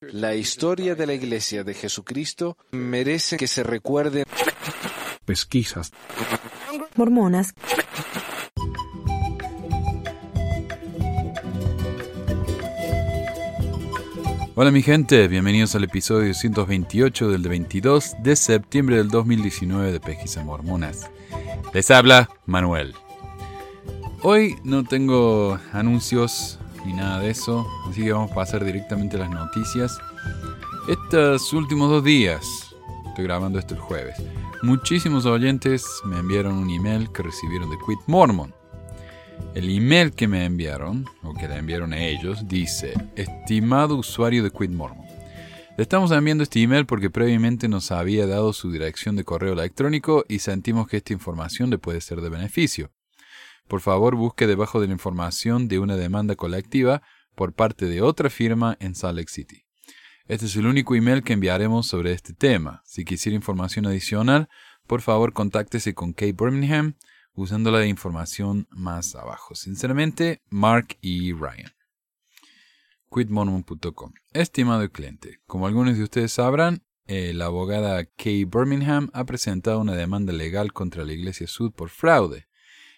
La historia de la Iglesia de Jesucristo merece que se recuerde. Pesquisas. Mormonas. Hola mi gente, bienvenidos al episodio 128 del 22 de septiembre del 2019 de Pesquisas Mormonas. Les habla Manuel. Hoy no tengo anuncios ni nada de eso, así que vamos a pasar directamente a las noticias. Estos últimos dos días, estoy grabando esto el jueves, muchísimos oyentes me enviaron un email que recibieron de Quit Mormon. El email que me enviaron, o que le enviaron a ellos, dice, estimado usuario de Quit Mormon, le estamos enviando este email porque previamente nos había dado su dirección de correo electrónico y sentimos que esta información le puede ser de beneficio. Por favor, busque debajo de la información de una demanda colectiva por parte de otra firma en Salt Lake City. Este es el único email que enviaremos sobre este tema. Si quisiera información adicional, por favor contáctese con Kay Birmingham usando la información más abajo. Sinceramente, Mark E. Ryan. Quitmormon.com. Estimado cliente, como algunos de ustedes sabrán, la abogada Kay Birmingham ha presentado una demanda legal contra la Iglesia Sud por fraude.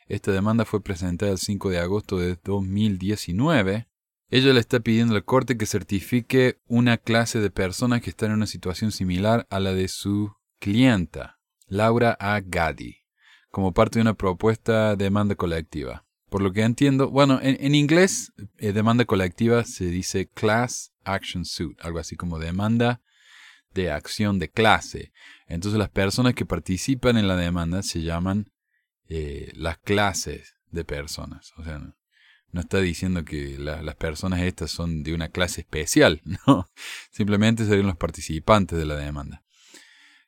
Esta demanda fue presentada el 5 de agosto de 2019. Ella le está pidiendo al corte que certifique una clase de personas que están en una situación similar a la de su clienta, Laura A. Gadi, como parte de una propuesta de demanda colectiva. Por lo que entiendo, bueno, en, inglés, eh, demanda colectiva se dice class action suit, algo así como demanda de acción de clase. Entonces las personas que participan en la demanda se llaman eh, las clases de personas. O sea, no, está diciendo que las personas estas son de una clase especial, no. Simplemente serían los participantes de la demanda.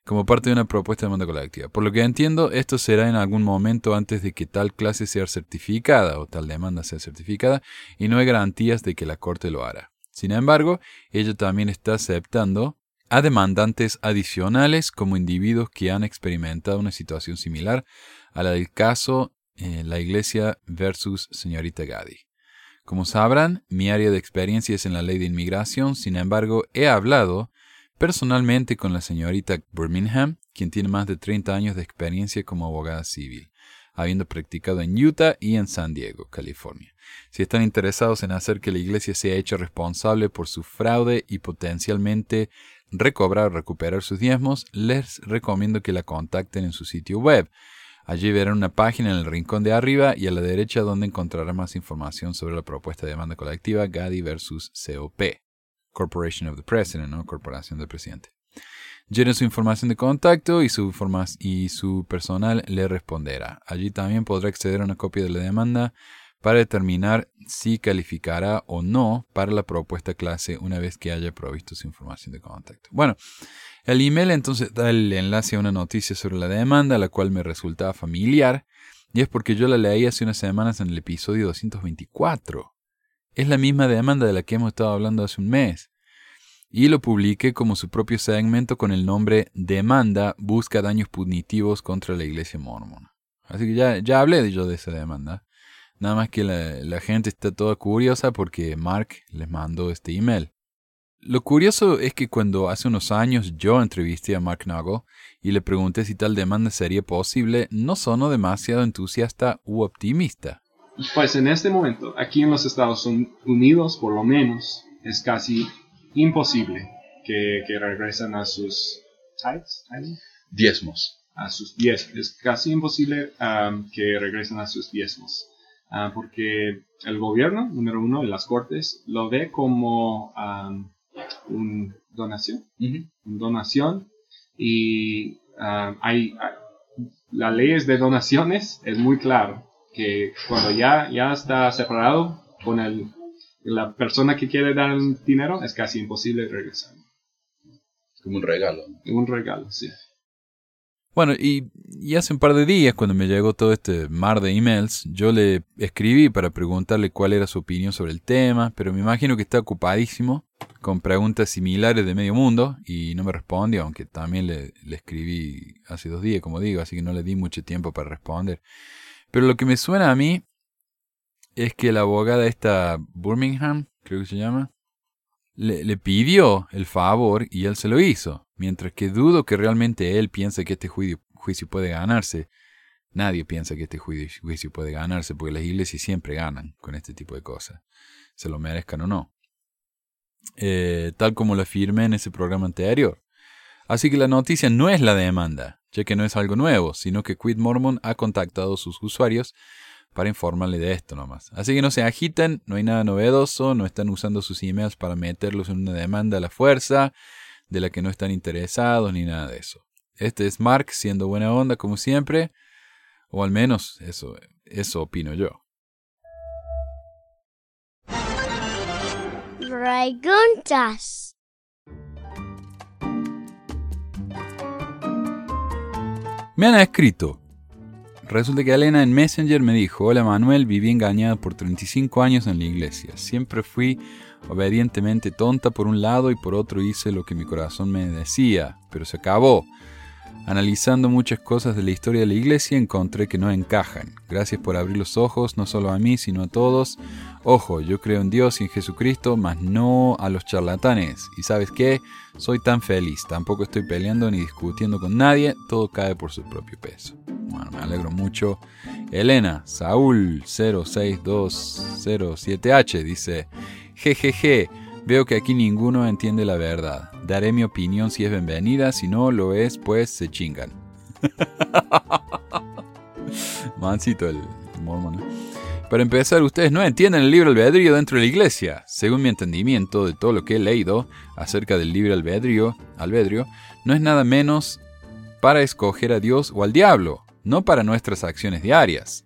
Como parte de una propuesta de demanda colectiva. Por lo que entiendo, esto será en algún momento antes de que tal clase sea certificada o tal demanda sea certificada y no hay garantías de que la Corte lo hará. Sin embargo, ella también está aceptando a demandantes adicionales como individuos que han experimentado una situación similar a la del caso eh, La Iglesia versus Señorita Gadi. Como sabrán, mi área de experiencia es en la ley de inmigración, sin embargo, he hablado personalmente con la señorita Birmingham, quien tiene más de 30 años de experiencia como abogada civil, habiendo practicado en Utah y en San Diego, California. Si están interesados en hacer que la iglesia sea hecha responsable por su fraude y potencialmente recobrar o recuperar sus diezmos, les recomiendo que la contacten en su sitio web. Allí verán una página en el rincón de arriba y a la derecha donde encontrarán más información sobre la propuesta de demanda colectiva GADI versus COP, Corporation of the President, ¿no? Corporación del Presidente. Llenen su información de contacto y su, y su personal le responderá. Allí también podrá acceder a una copia de la demanda para determinar si calificará o no para la propuesta clase una vez que haya provisto su información de contacto. Bueno, el email entonces da el enlace a una noticia sobre la demanda, la cual me resultaba familiar, y es porque yo la leí hace unas semanas en el episodio 224. Es la misma demanda de la que hemos estado hablando hace un mes. Y lo publiqué como su propio segmento con el nombre Demanda busca daños punitivos contra la iglesia mormona. Así que ya, ya hablé yo de esa demanda. Nada más que la, gente está toda curiosa porque Mark les mandó este email. Lo curioso es que cuando hace unos años yo entrevisté a Mark Nagel y le pregunté si tal demanda sería posible, no sonó demasiado entusiasta u optimista. Pues en este momento, aquí en los Estados Unidos por lo menos, es casi imposible que, que regresen a sus diezmos. A sus diezmos. Es casi imposible um, que regresen a sus diezmos. Ah, porque el gobierno, número uno, las cortes, lo ve como um, una donación, donación y hay, las leyes de donaciones es muy claro que cuando ya, ya está separado con el, la persona que quiere dar el dinero es casi imposible regresar. Como un regalo. Un regalo, sí. Bueno, y, hace un par de días, cuando me llegó todo este mar de emails, yo le escribí para preguntarle cuál era su opinión sobre el tema, pero me imagino que está ocupadísimo con preguntas similares de medio mundo y no me respondió, aunque también le, le escribí hace dos días, como digo, así que no le di mucho tiempo para responder. Pero lo que me suena a mí es que la abogada esta Birmingham, creo que se llama, le, pidió el favor y él se lo hizo, mientras que dudo que realmente él piense que este juicio, puede ganarse. Nadie piensa que este juicio, juicio puede ganarse porque las iglesias siempre ganan con este tipo de cosas, se lo merezcan o no. Eh, tal como lo afirmé en ese programa anterior. Así que la noticia no es la demanda, ya que no es algo nuevo, sino que Quid Mormon ha contactado a sus usuarios para informarle de esto nomás. Así que no se agiten, no hay nada novedoso, no están usando sus emails para meterlos en una demanda a la fuerza, de la que no están interesados ni nada de eso. Este es Mark siendo buena onda como siempre, o al menos eso, eso opino yo. Preguntas. Me han escrito. Resulta que Elena en Messenger me dijo, hola Manuel, viví engañada por 35 años en la iglesia. Siempre fui obedientemente tonta por un lado y por otro hice lo que mi corazón me decía, pero se acabó. Analizando muchas cosas de la historia de la iglesia encontré que no encajan. Gracias por abrir los ojos, no solo a mí, sino a todos. Ojo, yo creo en Dios y en Jesucristo, mas no a los charlatanes. Y sabes qué, soy tan feliz, tampoco estoy peleando ni discutiendo con nadie, todo cae por su propio peso. Bueno, me alegro mucho. Elena, Saúl 06207H dice, jejeje, veo que aquí ninguno entiende la verdad. Daré mi opinión si es bienvenida, si no lo es, pues se chingan. Mancito el mormón. Para empezar, ustedes no entienden el libre albedrío dentro de la iglesia. Según mi entendimiento de todo lo que he leído acerca del libre albedrío, albedrío no es nada menos para escoger a Dios o al diablo, no para nuestras acciones diarias.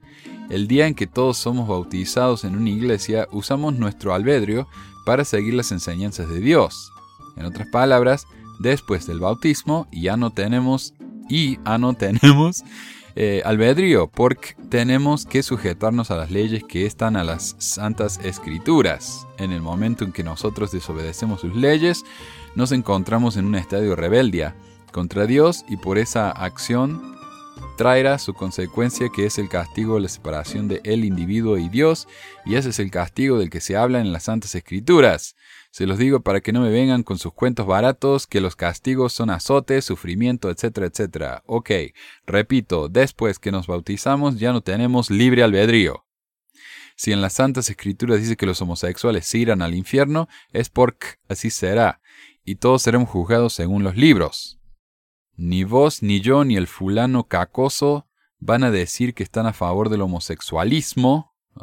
El día en que todos somos bautizados en una iglesia, usamos nuestro albedrío para seguir las enseñanzas de Dios. En otras palabras, después del bautismo ya no tenemos y ya no tenemos eh, albedrío, porque tenemos que sujetarnos a las leyes que están a las santas escrituras. En el momento en que nosotros desobedecemos sus leyes, nos encontramos en un estadio rebeldia contra Dios y por esa acción traerá su consecuencia que es el castigo de la separación de el individuo y Dios, y ese es el castigo del que se habla en las Santas Escrituras. Se los digo para que no me vengan con sus cuentos baratos, que los castigos son azotes, sufrimiento, etcétera, etcétera. Ok, repito, después que nos bautizamos ya no tenemos libre albedrío. Si en las Santas Escrituras dice que los homosexuales se irán al infierno, es porque así será, y todos seremos juzgados según los libros. Ni vos, ni yo, ni el fulano cacoso van a decir que están a favor del homosexualismo uh,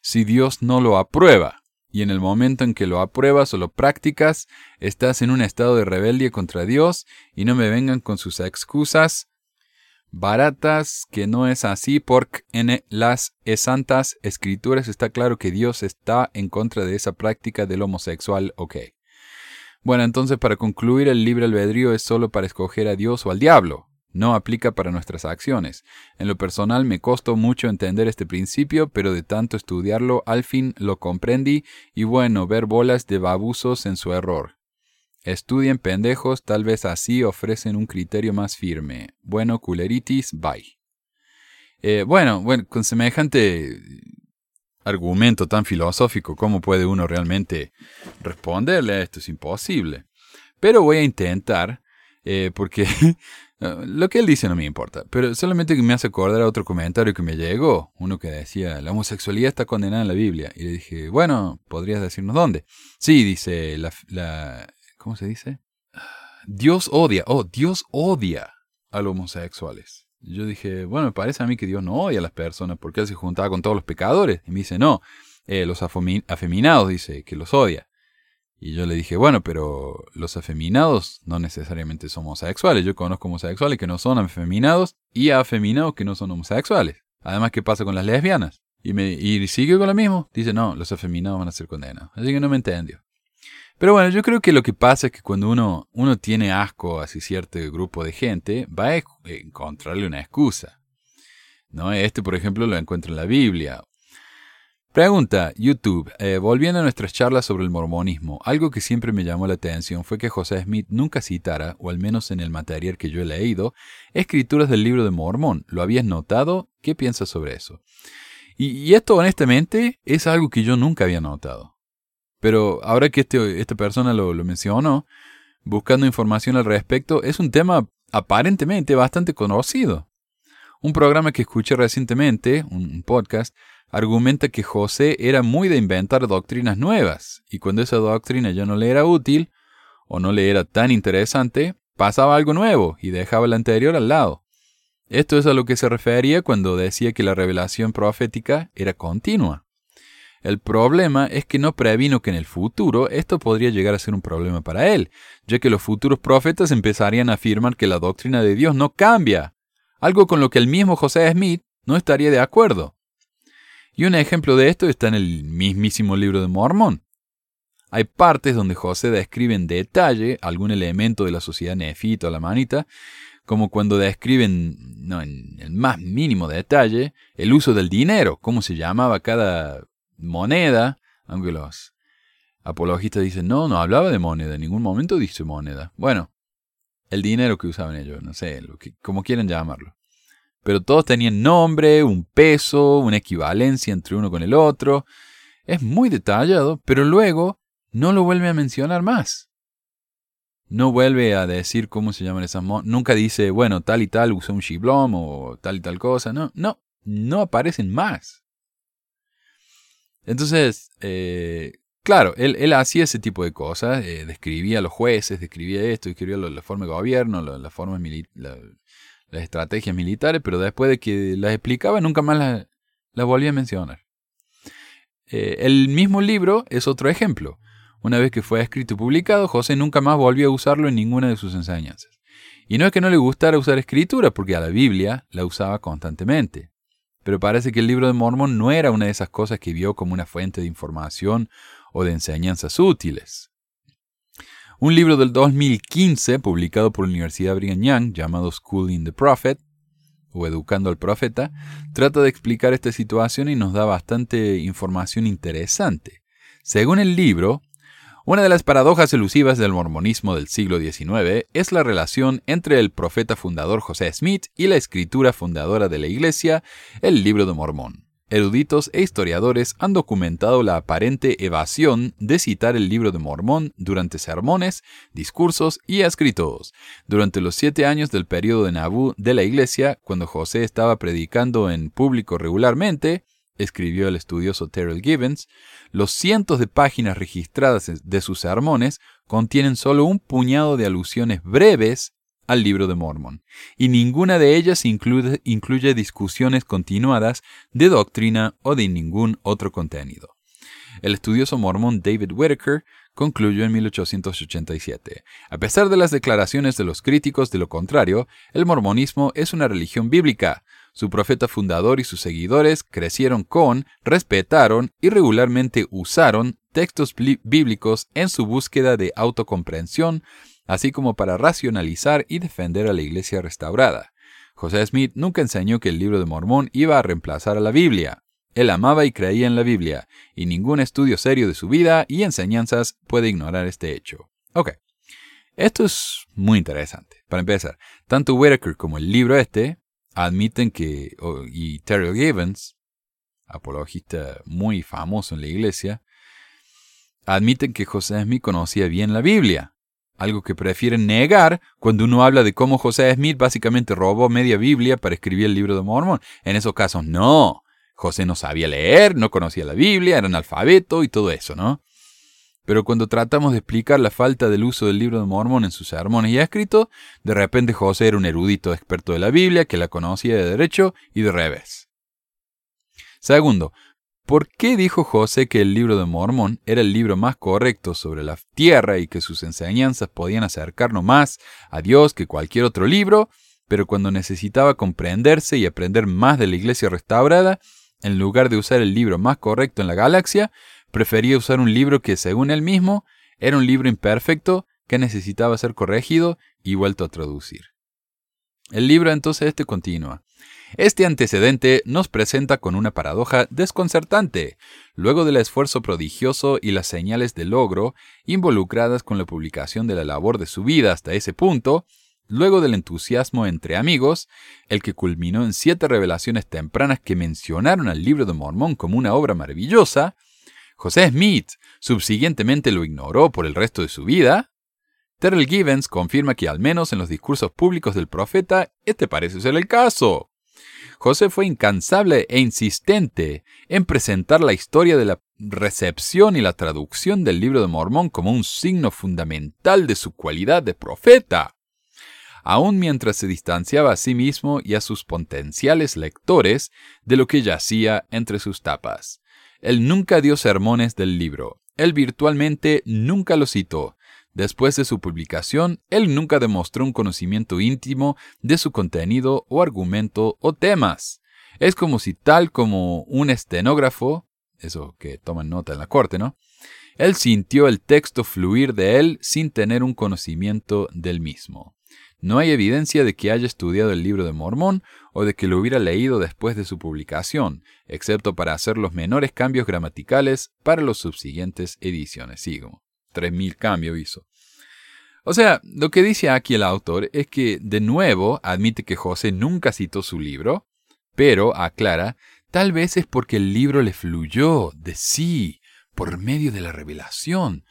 si Dios no lo aprueba. Y en el momento en que lo apruebas o lo practicas, estás en un estado de rebeldia contra Dios y no me vengan con sus excusas baratas que no es así porque en las santas escrituras está claro que Dios está en contra de esa práctica del homosexual, ok. Bueno, entonces para concluir, el libre albedrío es solo para escoger a Dios o al diablo. No aplica para nuestras acciones. En lo personal me costó mucho entender este principio, pero de tanto estudiarlo al fin lo comprendí y bueno, ver bolas de babusos en su error. Estudien pendejos, tal vez así ofrecen un criterio más firme. Bueno, culeritis, bye. Eh, bueno, bueno, con semejante argumento tan filosófico, ¿cómo puede uno realmente responderle a esto? Es imposible. Pero voy a intentar, eh, porque lo que él dice no me importa, pero solamente me hace acordar a otro comentario que me llegó, uno que decía, la homosexualidad está condenada en la Biblia. Y le dije, bueno, ¿podrías decirnos dónde? Sí, dice, la, la ¿cómo se dice? Dios odia, oh, Dios odia a los homosexuales. Yo dije, bueno, me parece a mí que Dios no odia a las personas porque Él se juntaba con todos los pecadores. Y me dice, no, eh, los afeminados, dice, que los odia. Y yo le dije, bueno, pero los afeminados no necesariamente son homosexuales. Yo conozco homosexuales que no son afeminados y afeminados que no son homosexuales. Además, ¿qué pasa con las lesbianas? Y, me, y sigue con lo mismo. Dice, no, los afeminados van a ser condenados. Así que no me entendió. Pero bueno, yo creo que lo que pasa es que cuando uno, uno tiene asco a cierto grupo de gente, va a encontrarle una excusa. ¿No? Este, por ejemplo, lo encuentro en la Biblia. Pregunta, YouTube, eh, volviendo a nuestras charlas sobre el mormonismo, algo que siempre me llamó la atención fue que José Smith nunca citara, o al menos en el material que yo he leído, escrituras del libro de Mormón. ¿Lo habías notado? ¿Qué piensas sobre eso? y esto honestamente es algo que yo nunca había notado. Pero ahora que este, esta persona lo, lo mencionó, buscando información al respecto, es un tema aparentemente bastante conocido. Un programa que escuché recientemente, un podcast, argumenta que José era muy de inventar doctrinas nuevas, y cuando esa doctrina ya no le era útil, o no le era tan interesante, pasaba algo nuevo y dejaba la anterior al lado. Esto es a lo que se refería cuando decía que la revelación profética era continua. El problema es que no previno que en el futuro esto podría llegar a ser un problema para él, ya que los futuros profetas empezarían a afirmar que la doctrina de Dios no cambia, algo con lo que el mismo José Smith no estaría de acuerdo. Y un ejemplo de esto está en el mismísimo libro de Mormón. Hay partes donde José describe en detalle algún elemento de la sociedad nefita o la manita, como cuando describen, no, en el más mínimo detalle, el uso del dinero, cómo se llamaba cada moneda, aunque los apologistas dicen, no, no hablaba de moneda, en ningún momento dice moneda. Bueno, el dinero que usaban ellos, no sé, lo que, como quieran llamarlo. Pero todos tenían nombre, un peso, una equivalencia entre uno con el otro. Es muy detallado, pero luego no lo vuelve a mencionar más. No vuelve a decir cómo se llaman esas monedas. Nunca dice, bueno, tal y tal usó un shiblom o tal y tal cosa. No, no, no aparecen más. Entonces, eh, claro, él, hacía ese tipo de cosas, eh, describía a los jueces, describía esto, describía la forma de gobierno, la, forma las estrategias militares, pero después de que las explicaba, nunca más las, las volvía a mencionar. Eh, el mismo libro es otro ejemplo. Una vez que fue escrito y publicado, José nunca más volvió a usarlo en ninguna de sus enseñanzas. Y no es que no le gustara usar escritura, porque a la Biblia la usaba constantemente. Pero parece que el libro de Mormón no era una de esas cosas que vio como una fuente de información o de enseñanzas útiles. Un libro del 2015, publicado por la Universidad Brigham Young, llamado Schooling the Prophet, o Educando al Profeta, trata de explicar esta situación y nos da bastante información interesante. Según el libro, una de las paradojas elusivas del mormonismo del siglo XIX es la relación entre el profeta fundador José Smith y la escritura fundadora de la Iglesia, el Libro de Mormón. Eruditos e historiadores han documentado la aparente evasión de citar el libro de Mormón durante sermones, discursos y escritos. Durante los siete años del periodo de Nabú de la iglesia, cuando José estaba predicando en público regularmente, escribió el estudioso Terrell Gibbons, los cientos de páginas registradas de sus sermones contienen solo un puñado de alusiones breves al libro de Mormon, y ninguna de ellas incluye, incluye discusiones continuadas de doctrina o de ningún otro contenido. El estudioso mormón David Whitaker concluyó en 1887. A pesar de las declaraciones de los críticos de lo contrario, el mormonismo es una religión bíblica, su profeta fundador y sus seguidores crecieron con, respetaron y regularmente usaron textos bíblicos en su búsqueda de autocomprensión, así como para racionalizar y defender a la iglesia restaurada. José Smith nunca enseñó que el libro de Mormón iba a reemplazar a la Biblia. Él amaba y creía en la Biblia, y ningún estudio serio de su vida y enseñanzas puede ignorar este hecho. Ok, esto es muy interesante. Para empezar, tanto Whitaker como el libro este admiten que, y Terry Gibbons, apologista muy famoso en la iglesia, admiten que José Smith conocía bien la Biblia, algo que prefieren negar cuando uno habla de cómo José Smith básicamente robó media Biblia para escribir el libro de Mormón. En esos casos, no. José no sabía leer, no conocía la Biblia, era analfabeto y todo eso, ¿no? Pero cuando tratamos de explicar la falta del uso del libro de Mormón en sus sermones y escritos, de repente José era un erudito experto de la Biblia que la conocía de derecho y de revés. Segundo, ¿por qué dijo José que el libro de Mormón era el libro más correcto sobre la tierra y que sus enseñanzas podían acercarnos más a Dios que cualquier otro libro, pero cuando necesitaba comprenderse y aprender más de la iglesia restaurada, en lugar de usar el libro más correcto en la galaxia, prefería usar un libro que, según él mismo, era un libro imperfecto que necesitaba ser corregido y vuelto a traducir. El libro entonces este continúa. Este antecedente nos presenta con una paradoja desconcertante. Luego del esfuerzo prodigioso y las señales de logro involucradas con la publicación de la labor de su vida hasta ese punto, luego del entusiasmo entre amigos, el que culminó en siete revelaciones tempranas que mencionaron al libro de Mormón como una obra maravillosa, José Smith subsiguientemente lo ignoró por el resto de su vida, Terrell Givens confirma que al menos en los discursos públicos del profeta, este parece ser el caso. José fue incansable e insistente en presentar la historia de la recepción y la traducción del libro de Mormón como un signo fundamental de su cualidad de profeta. Aun mientras se distanciaba a sí mismo y a sus potenciales lectores de lo que yacía entre sus tapas. Él nunca dio sermones del libro. Él virtualmente nunca lo citó. Después de su publicación, él nunca demostró un conocimiento íntimo de su contenido o argumento o temas. Es como si tal como un estenógrafo, eso que toman nota en la corte, ¿no? Él sintió el texto fluir de él sin tener un conocimiento del mismo. No hay evidencia de que haya estudiado el libro de Mormón o de que lo hubiera leído después de su publicación, excepto para hacer los menores cambios gramaticales para las subsiguientes ediciones. Sigo. 3.000 cambios hizo. O sea, lo que dice aquí el autor es que, de nuevo, admite que José nunca citó su libro, pero aclara, tal vez es porque el libro le fluyó de sí, por medio de la revelación.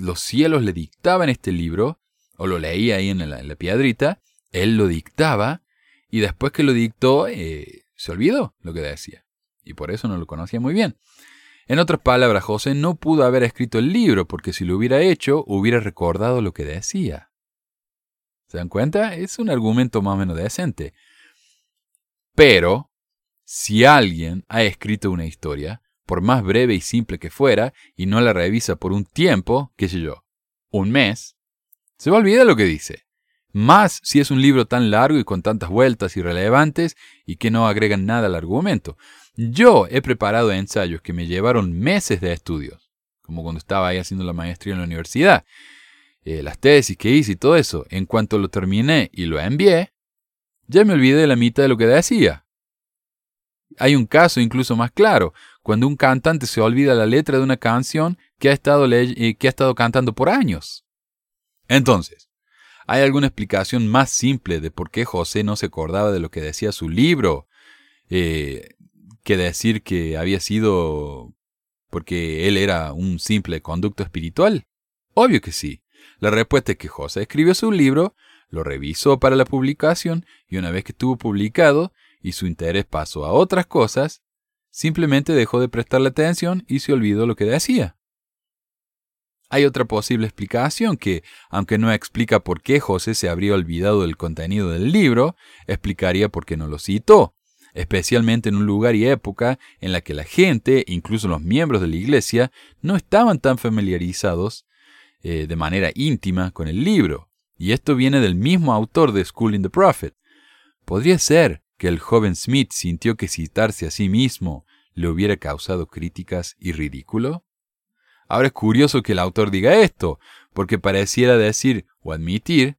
Los cielos le dictaban este libro, o lo leía ahí en la, piedrita, él lo dictaba y después que lo dictó eh, se olvidó lo que decía. Y por eso no lo conocía muy bien. En otras palabras, José no pudo haber escrito el libro porque si lo hubiera hecho hubiera recordado lo que decía. ¿Se dan cuenta? Es un argumento más o menos decente. Pero, si alguien ha escrito una historia, por más breve y simple que fuera, y no la revisa por un tiempo, qué sé yo, un mes, se va a olvidar lo que dice. Más si es un libro tan largo y con tantas vueltas irrelevantes y que no agregan nada al argumento. Yo he preparado ensayos que me llevaron meses de estudios, como cuando estaba ahí haciendo la maestría en la universidad. Eh, las tesis que hice y todo eso. En cuanto lo terminé y lo envié, ya me olvidé de la mitad de lo que decía. Hay un caso incluso más claro, cuando un cantante se olvida la letra de una canción que ha estado, eh, que ha estado cantando por años. Entonces, ¿hay alguna explicación más simple de por qué José no se acordaba de lo que decía su libro eh, que decir que había sido porque él era un simple conducto espiritual? Obvio que sí. La respuesta es que José escribió su libro, lo revisó para la publicación y una vez que estuvo publicado y su interés pasó a otras cosas, simplemente dejó de prestarle atención y se olvidó lo que decía. Hay otra posible explicación que, aunque no explica por qué José se habría olvidado del contenido del libro, explicaría por qué no lo citó, especialmente en un lugar y época en la que la gente, incluso los miembros de la iglesia, no estaban tan familiarizados eh, de manera íntima con el libro. Y esto viene del mismo autor de Schooling the Prophet. ¿Podría ser que el joven Smith sintió que citarse a sí mismo le hubiera causado críticas y ridículo? Ahora es curioso que el autor diga esto, porque pareciera decir o admitir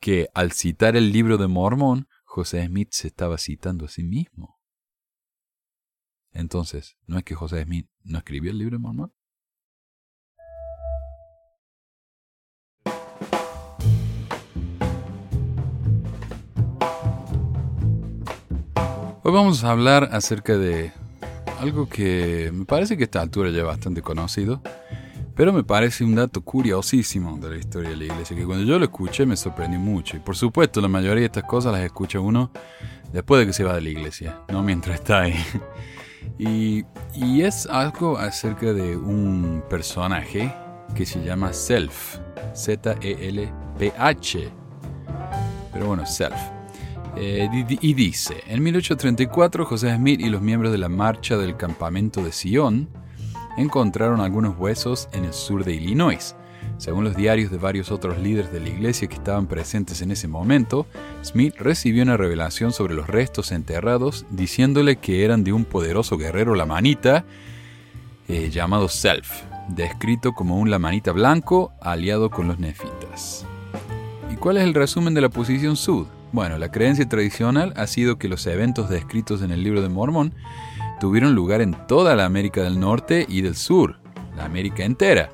que al citar el libro de Mormón, José Smith se estaba citando a sí mismo. Entonces, ¿no es que José Smith no escribió el libro de Mormón? Hoy vamos a hablar acerca de algo que me parece que a esta altura ya es bastante conocido, pero me parece un dato curiosísimo de la historia de la iglesia, que cuando yo lo escuché me sorprendió mucho. Y por supuesto, la mayoría de estas cosas las escucha uno después de que se va de la iglesia, no mientras está ahí. Y, y es algo acerca de un personaje que se llama Self, Z-E-L-P-H. Pero bueno, Self. Eh, y dice, en 1834 José Smith y los miembros de la marcha del campamento de Sion encontraron algunos huesos en el sur de Illinois. Según los diarios de varios otros líderes de la iglesia que estaban presentes en ese momento, Smith recibió una revelación sobre los restos enterrados diciéndole que eran de un poderoso guerrero lamanita eh, llamado Self, descrito como un lamanita blanco aliado con los nefitas. ¿Y cuál es el resumen de la posición sud? Bueno, la creencia tradicional ha sido que los eventos descritos en el libro de Mormón tuvieron lugar en toda la América del Norte y del Sur, la América entera.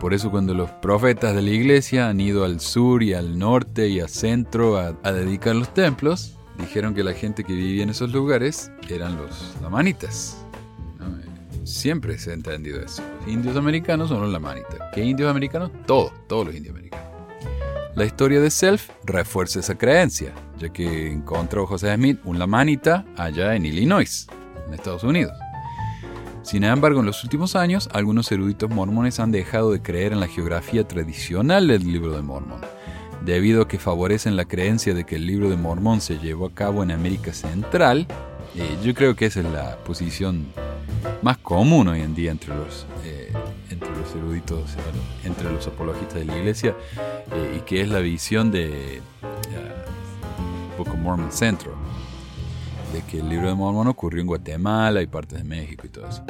Por eso cuando los profetas de la iglesia han ido al sur y al norte y al centro a, dedicar los templos, dijeron que la gente que vivía en esos lugares eran los lamanitas. Siempre se ha entendido eso. Los indios americanos son los lamanitas. ¿Qué indios americanos? Todos, todos los indios americanos. La historia de Self refuerza esa creencia, ya que encontró José Smith un lamanita allá en Illinois, en Estados Unidos. Sin embargo, en los últimos años, algunos eruditos mormones han dejado de creer en la geografía tradicional del libro de Mormón, debido a que favorecen la creencia de que el libro de Mormón se llevó a cabo en América Central. Eh, yo creo que esa es la posición más común hoy en día entre los, eh, los eruditos, entre los apologistas de la iglesia, eh, y que es la visión de Book of Mormon Central de que el libro de Mormón ocurrió en Guatemala y partes de México y todo eso.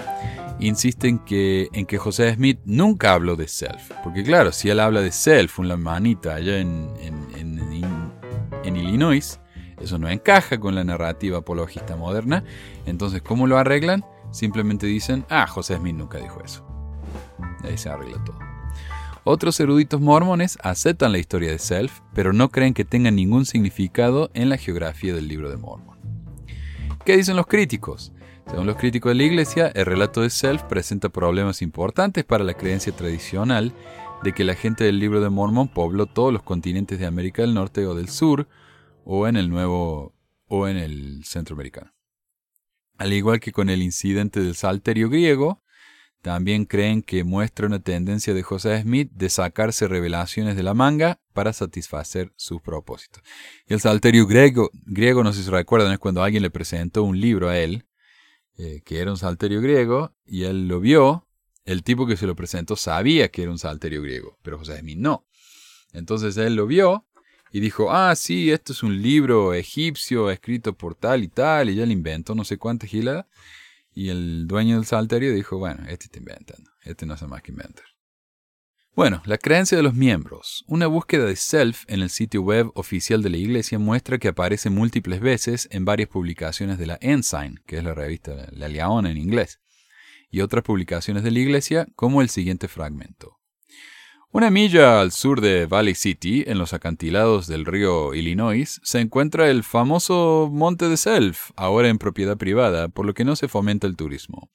Insisten que, en que José Smith nunca habló de self, porque claro, si él habla de self, una manita allá en, en, en, Illinois, eso no encaja con la narrativa apologista moderna, entonces ¿cómo lo arreglan? Simplemente dicen, ah, José Smith nunca dijo eso. Ahí se arregla todo. Otros eruditos mormones aceptan la historia de Self, pero no creen que tenga ningún significado en la geografía del libro de Mormon. ¿Qué dicen los críticos? Según los críticos de la Iglesia, el relato de Self presenta problemas importantes para la creencia tradicional de que la gente del libro de Mormon pobló todos los continentes de América del Norte o del Sur, o en el Nuevo o en el Centroamericano. Al igual que con el incidente del salterio griego, también creen que muestra una tendencia de José Smith de sacarse revelaciones de la manga para satisfacer sus propósitos. El salterio griego, griego, no sé si recuerdan, es cuando alguien le presentó un libro a él, eh, que era un salterio griego, y él lo vio. El tipo que se lo presentó sabía que era un salterio griego, pero José Smith no. Entonces él lo vio y dijo, ah, sí, esto es un libro egipcio escrito por tal y tal, y ya le inventó no sé cuántas giladas. Y el dueño del salterio dijo, bueno, este está inventando, este no hace más que inventar. Bueno, la creencia de los miembros. Una búsqueda de self en el sitio web oficial de la iglesia muestra que aparece múltiples veces en varias publicaciones de la Ensign, que es la revista La Leona en inglés, y otras publicaciones de la iglesia, como el siguiente fragmento. Una milla al sur de Valley City, en los acantilados del río Illinois, se encuentra el famoso Monte de Self, ahora en propiedad privada, por lo que no se fomenta el turismo.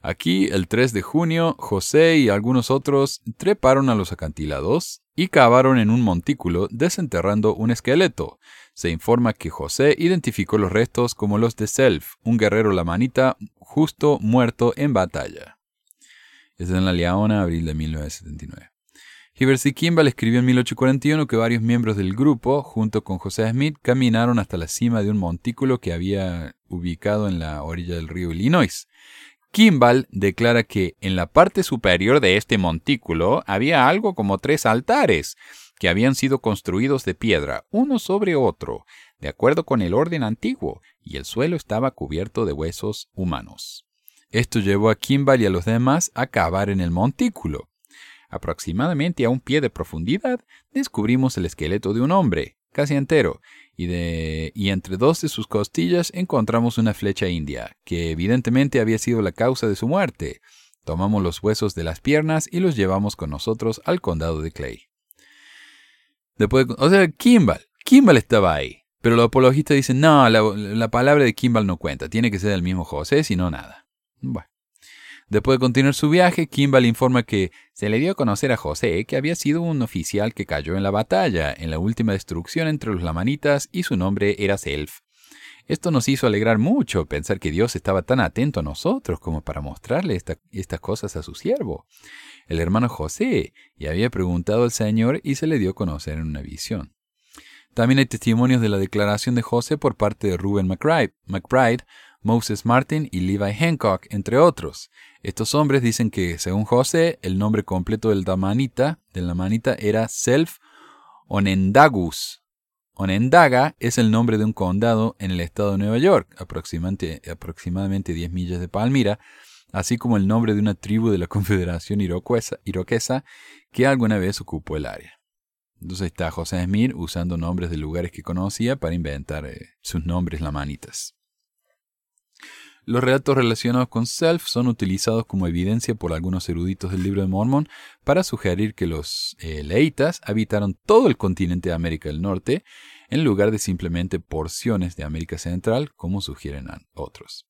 Aquí, el 3 de junio, José y algunos otros treparon a los acantilados y cavaron en un montículo desenterrando un esqueleto. Se informa que José identificó los restos como los de Self, un guerrero lamanita justo muerto en batalla. Es en la Leona, abril de 1979. Hibbert Kimball escribió en 1841 que varios miembros del grupo, junto con José Smith, caminaron hasta la cima de un montículo que había ubicado en la orilla del río Illinois. Kimball declara que en la parte superior de este montículo había algo como tres altares, que habían sido construidos de piedra, uno sobre otro, de acuerdo con el orden antiguo, y el suelo estaba cubierto de huesos humanos. Esto llevó a Kimball y a los demás a cavar en el montículo. Aproximadamente a un pie de profundidad, descubrimos el esqueleto de un hombre, casi entero, y, de, y entre dos de sus costillas encontramos una flecha india, que evidentemente había sido la causa de su muerte. Tomamos los huesos de las piernas y los llevamos con nosotros al condado de Clay. Después, o sea, Kimball, Kimball estaba ahí. Pero los apologistas dicen, no, la, la palabra de Kimball no cuenta, tiene que ser el mismo José, si no nada. Bueno. Después de continuar su viaje, Kimball informa que se le dio a conocer a José que había sido un oficial que cayó en la batalla, en la última destrucción entre los lamanitas, y su nombre era Self. Esto nos hizo alegrar mucho, pensar que Dios estaba tan atento a nosotros como para mostrarle estas cosas a su siervo, el hermano José, y había preguntado al Señor y se le dio a conocer en una visión. También hay testimonios de la declaración de José por parte de Reuben McBride, Moses Martin y Levi Hancock, entre otros. Estos hombres dicen que, según José, el nombre completo del Damanita, del era Self Onendagus. Onendaga es el nombre de un condado en el estado de Nueva York, aproximadamente, aproximadamente 10 millas de Palmira, así como el nombre de una tribu de la Confederación Iroquesa que alguna vez ocupó el área. Entonces está José Smith usando nombres de lugares que conocía para inventar eh, sus nombres lamanitas. Los relatos relacionados con Self son utilizados como evidencia por algunos eruditos del libro de Mormon para sugerir que los eh, leitas habitaron todo el continente de América del Norte en lugar de simplemente porciones de América Central, como sugieren otros.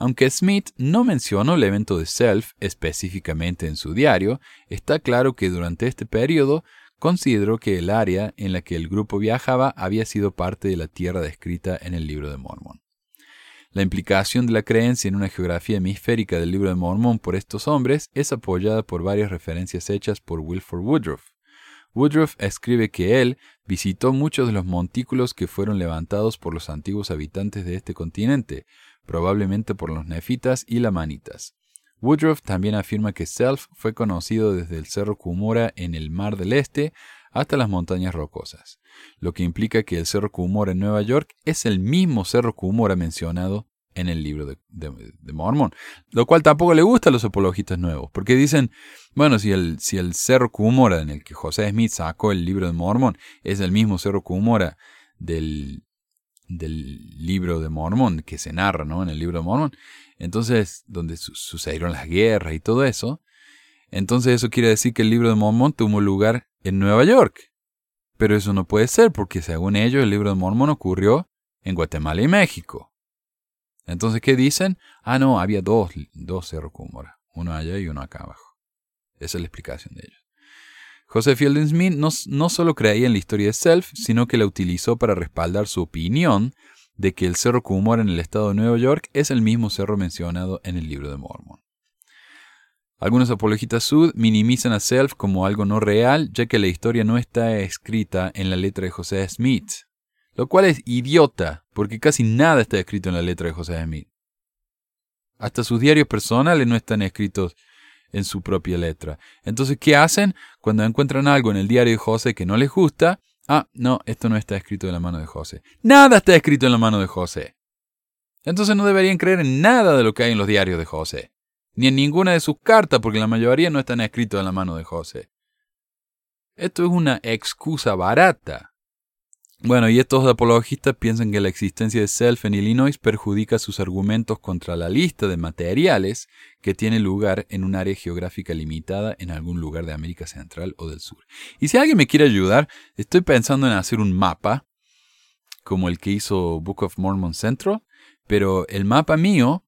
Aunque Smith no mencionó el evento de Self específicamente en su diario, está claro que durante este periodo consideró que el área en la que el grupo viajaba había sido parte de la tierra descrita en el libro de Mormon. La implicación de la creencia en una geografía hemisférica del libro de Mormón por estos hombres es apoyada por varias referencias hechas por Wilford Woodruff. Woodruff escribe que él visitó muchos de los montículos que fueron levantados por los antiguos habitantes de este continente, probablemente por los nefitas y lamanitas. Woodruff también afirma que Self fue conocido desde el Cerro Cumora en el Mar del Este hasta las montañas rocosas, lo que implica que el Cerro Cumora en Nueva York es el mismo Cerro Cumora mencionado en el libro de, de, Mormón, lo cual tampoco le gusta a los apologistas nuevos, porque dicen, bueno, si el, si el Cerro Cumora en el que José Smith sacó el libro de Mormón es el mismo Cerro Cumora del, del libro de Mormón que se narra ¿no? en el libro de Mormón, entonces, donde sucedieron las guerras y todo eso, entonces eso quiere decir que el libro de Mormón tuvo lugar en Nueva York. Pero eso no puede ser porque según ellos el libro de Mormón ocurrió en Guatemala y México. Entonces, ¿qué dicen? Ah, no, había dos, dos Cúmora, uno allá y uno acá abajo. Esa es la explicación de ellos. José Fielding Smith no, no solo creía en la historia de Self, sino que la utilizó para respaldar su opinión de que el cerro Cumora en el estado de Nueva York es el mismo cerro mencionado en el libro de Mormon. Algunos apologistas sud minimizan a Self como algo no real, ya que la historia no está escrita en la letra de José Smith, lo cual es idiota, porque casi nada está escrito en la letra de José Smith. Hasta sus diarios personales no están escritos en su propia letra. Entonces, ¿qué hacen? Cuando encuentran algo en el diario de José que no les gusta, ah, no, esto no está escrito en la mano de José. Nada está escrito en la mano de José. Entonces no deberían creer en nada de lo que hay en los diarios de José, ni en ninguna de sus cartas, porque la mayoría no están escritos en la mano de José. Esto es una excusa barata. Bueno, y estos apologistas piensan que la existencia de Self en Illinois perjudica sus argumentos contra la lista de materiales que tiene lugar en un área geográfica limitada en algún lugar de América Central o del Sur. Y si alguien me quiere ayudar, estoy pensando en hacer un mapa, como el que hizo Book of Mormon Central, pero el mapa mío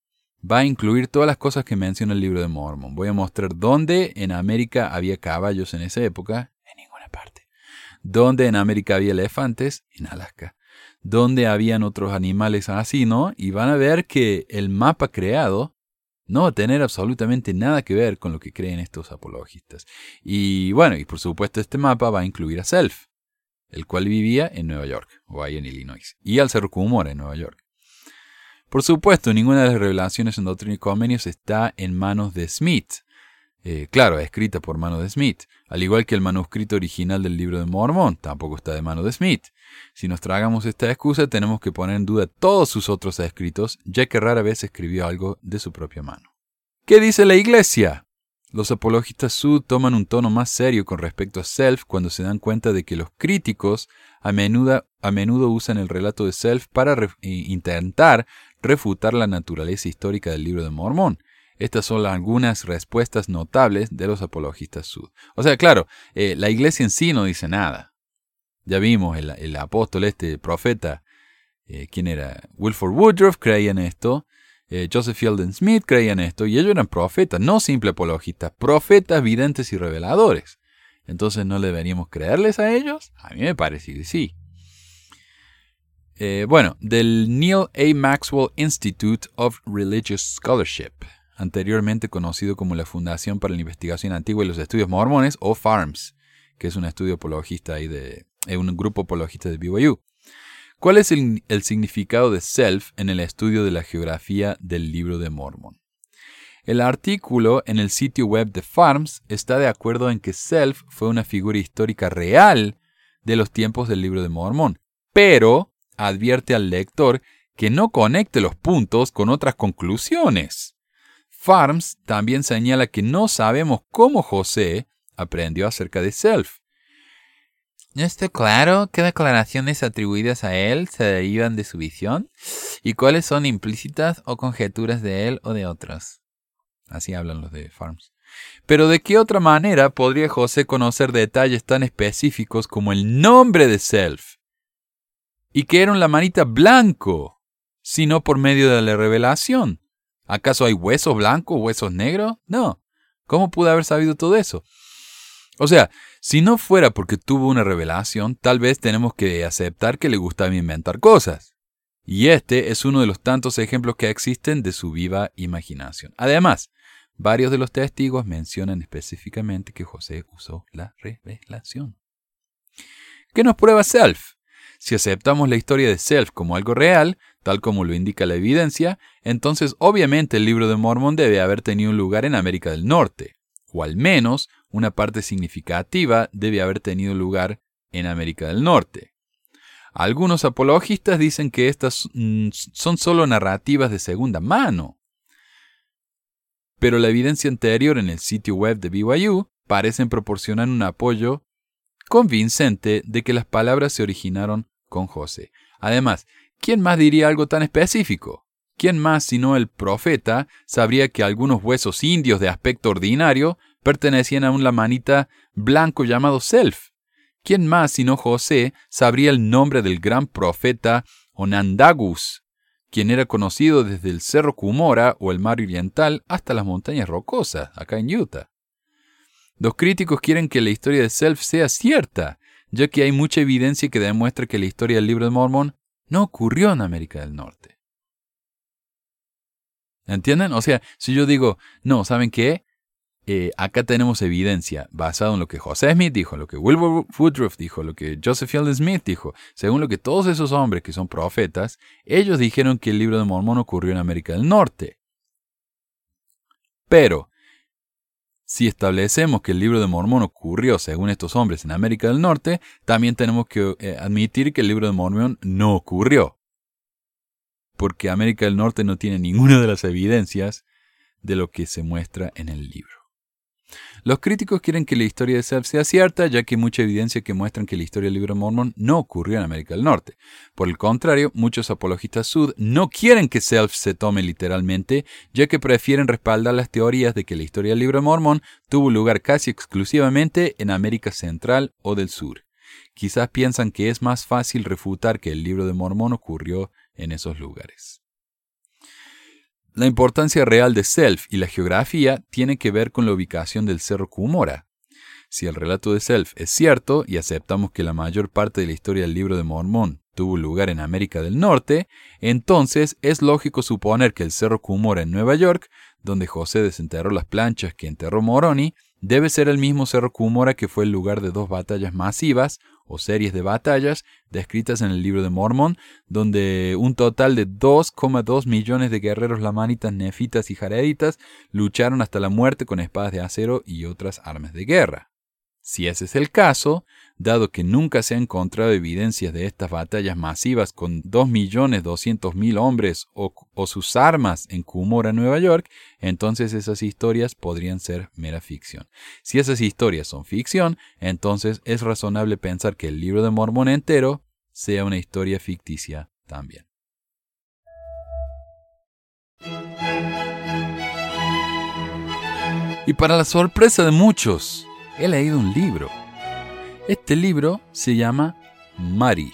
va a incluir todas las cosas que menciona el libro de Mormon. Voy a mostrar dónde en América había caballos en esa época, donde en América había elefantes, en Alaska, donde habían otros animales así, ¿no? Y van a ver que el mapa creado no va a tener absolutamente nada que ver con lo que creen estos apologistas. Y bueno, y por supuesto este mapa va a incluir a Self, el cual vivía en Nueva York, o ahí en Illinois, y al Cerro Cumora en Nueva York. Por supuesto, ninguna de las revelaciones en Doctrina y Convenios está en manos de Smith, eh, claro, escrita por mano de Smith, al igual que el manuscrito original del libro de Mormón, tampoco está de mano de Smith. Si nos tragamos esta excusa, tenemos que poner en duda todos sus otros escritos, ya que rara vez escribió algo de su propia mano. ¿Qué dice la Iglesia? Los apologistas sud toman un tono más serio con respecto a Self cuando se dan cuenta de que los críticos a menudo, a menudo usan el relato de Self para intentar refutar la naturaleza histórica del libro de Mormón. Estas son algunas respuestas notables de los apologistas sud. O sea, claro, eh, la iglesia en sí no dice nada. Ya vimos, el, apóstol, este profeta, eh, ¿quién era? Wilford Woodruff creía en esto, eh, Joseph Fielding Smith creía en esto, y ellos eran profetas, no simple apologistas, profetas, videntes y reveladores. Entonces, ¿no deberíamos creerles a ellos? A mí me parece que sí. Bueno, del Neil A. Maxwell Institute of Religious Scholarship anteriormente conocido como la Fundación para la Investigación Antigua y los Estudios Mormones, o FARMS, que es un estudio apologista ahí de, eh, un grupo apologista de BYU. ¿Cuál es el, el, significado de self en el estudio de la geografía del libro de Mormon? El artículo en el sitio web de FARMS está de acuerdo en que self fue una figura histórica real de los tiempos del libro de Mormón, pero advierte al lector que no conecte los puntos con otras conclusiones. Farms también señala que no sabemos cómo José aprendió acerca de Self. No está claro qué declaraciones atribuidas a él se derivan de su visión y cuáles son implícitas o conjeturas de él o de otros. Así hablan los de Farms. Pero ¿de qué otra manera podría José conocer detalles tan específicos como el nombre de Self? Y que era un lamanita blanco, sino por medio de la revelación ¿Acaso hay huesos blancos, huesos negros? No. ¿Cómo pudo haber sabido todo eso? O sea, si no fuera porque tuvo una revelación, tal vez tenemos que aceptar que le gustaba inventar cosas. Y este es uno de los tantos ejemplos que existen de su viva imaginación. Además, varios de los testigos mencionan específicamente que José usó la revelación. ¿Qué nos prueba Self? Si aceptamos la historia de Self como algo real, tal como lo indica la evidencia, entonces obviamente el libro de Mormón debe haber tenido un lugar en América del Norte, o al menos una parte significativa debe haber tenido lugar en América del Norte. Algunos apologistas dicen que estas mm, son solo narrativas de segunda mano. Pero la evidencia anterior en el sitio web de BYU parecen proporcionar un apoyo convincente de que las palabras se originaron José. Además, ¿quién más diría algo tan específico? ¿Quién más sino el profeta sabría que algunos huesos indios de aspecto ordinario pertenecían a un lamanita blanco llamado Self? ¿Quién más sino José sabría el nombre del gran profeta Onandagus, quien era conocido desde el Cerro Cumora o el mar oriental hasta las montañas rocosas, acá en Utah? Los críticos quieren que la historia de Self sea cierta, ya que hay mucha evidencia que demuestra que la historia del libro de Mormón no ocurrió en América del Norte. ¿Entienden? O sea, si yo digo, no, ¿saben qué? Eh, acá tenemos evidencia basada en lo que José Smith dijo, lo que Wilbur Woodruff dijo, lo que Joseph Fielding Smith dijo, según lo que todos esos hombres que son profetas, ellos dijeron que el libro de Mormón ocurrió en América del Norte. Pero, si establecemos que el libro de Mormón ocurrió, según estos hombres, en América del Norte, también tenemos que eh, admitir que el libro de Mormón no ocurrió. Porque América del Norte no tiene ninguna de las evidencias de lo que se muestra en el libro. Los críticos quieren que la historia de Self sea cierta, ya que hay mucha evidencia que muestran que la historia del libro de Mormon no ocurrió en América del Norte. Por el contrario, muchos apologistas sud no quieren que Self se tome literalmente, ya que prefieren respaldar las teorías de que la historia del libro de Mormon tuvo lugar casi exclusivamente en América Central o del Sur. Quizás piensan que es más fácil refutar que el libro de Mormón ocurrió en esos lugares. La importancia real de Self y la geografía tiene que ver con la ubicación del cerro Cumora. Si el relato de Self es cierto y aceptamos que la mayor parte de la historia del libro de Mormón tuvo lugar en América del Norte, entonces es lógico suponer que el cerro Cumora en Nueva York, donde José desenterró las planchas que enterró Moroni, debe ser el mismo cerro Cumora que fue el lugar de dos batallas masivas o series de batallas descritas en el libro de Mormón, donde un total de 2,2 millones de guerreros lamanitas, nefitas y jareditas lucharon hasta la muerte con espadas de acero y otras armas de guerra. Si ese es el caso, dado que nunca se ha encontrado evidencias de estas batallas masivas con 2.200.000 hombres o, o, sus armas en Cumora, Nueva York, entonces esas historias podrían ser mera ficción. Si esas historias son ficción, entonces es razonable pensar que el libro de Mormón entero sea una historia ficticia también. Y para la sorpresa de muchos, he leído un libro. Este libro se llama Mari.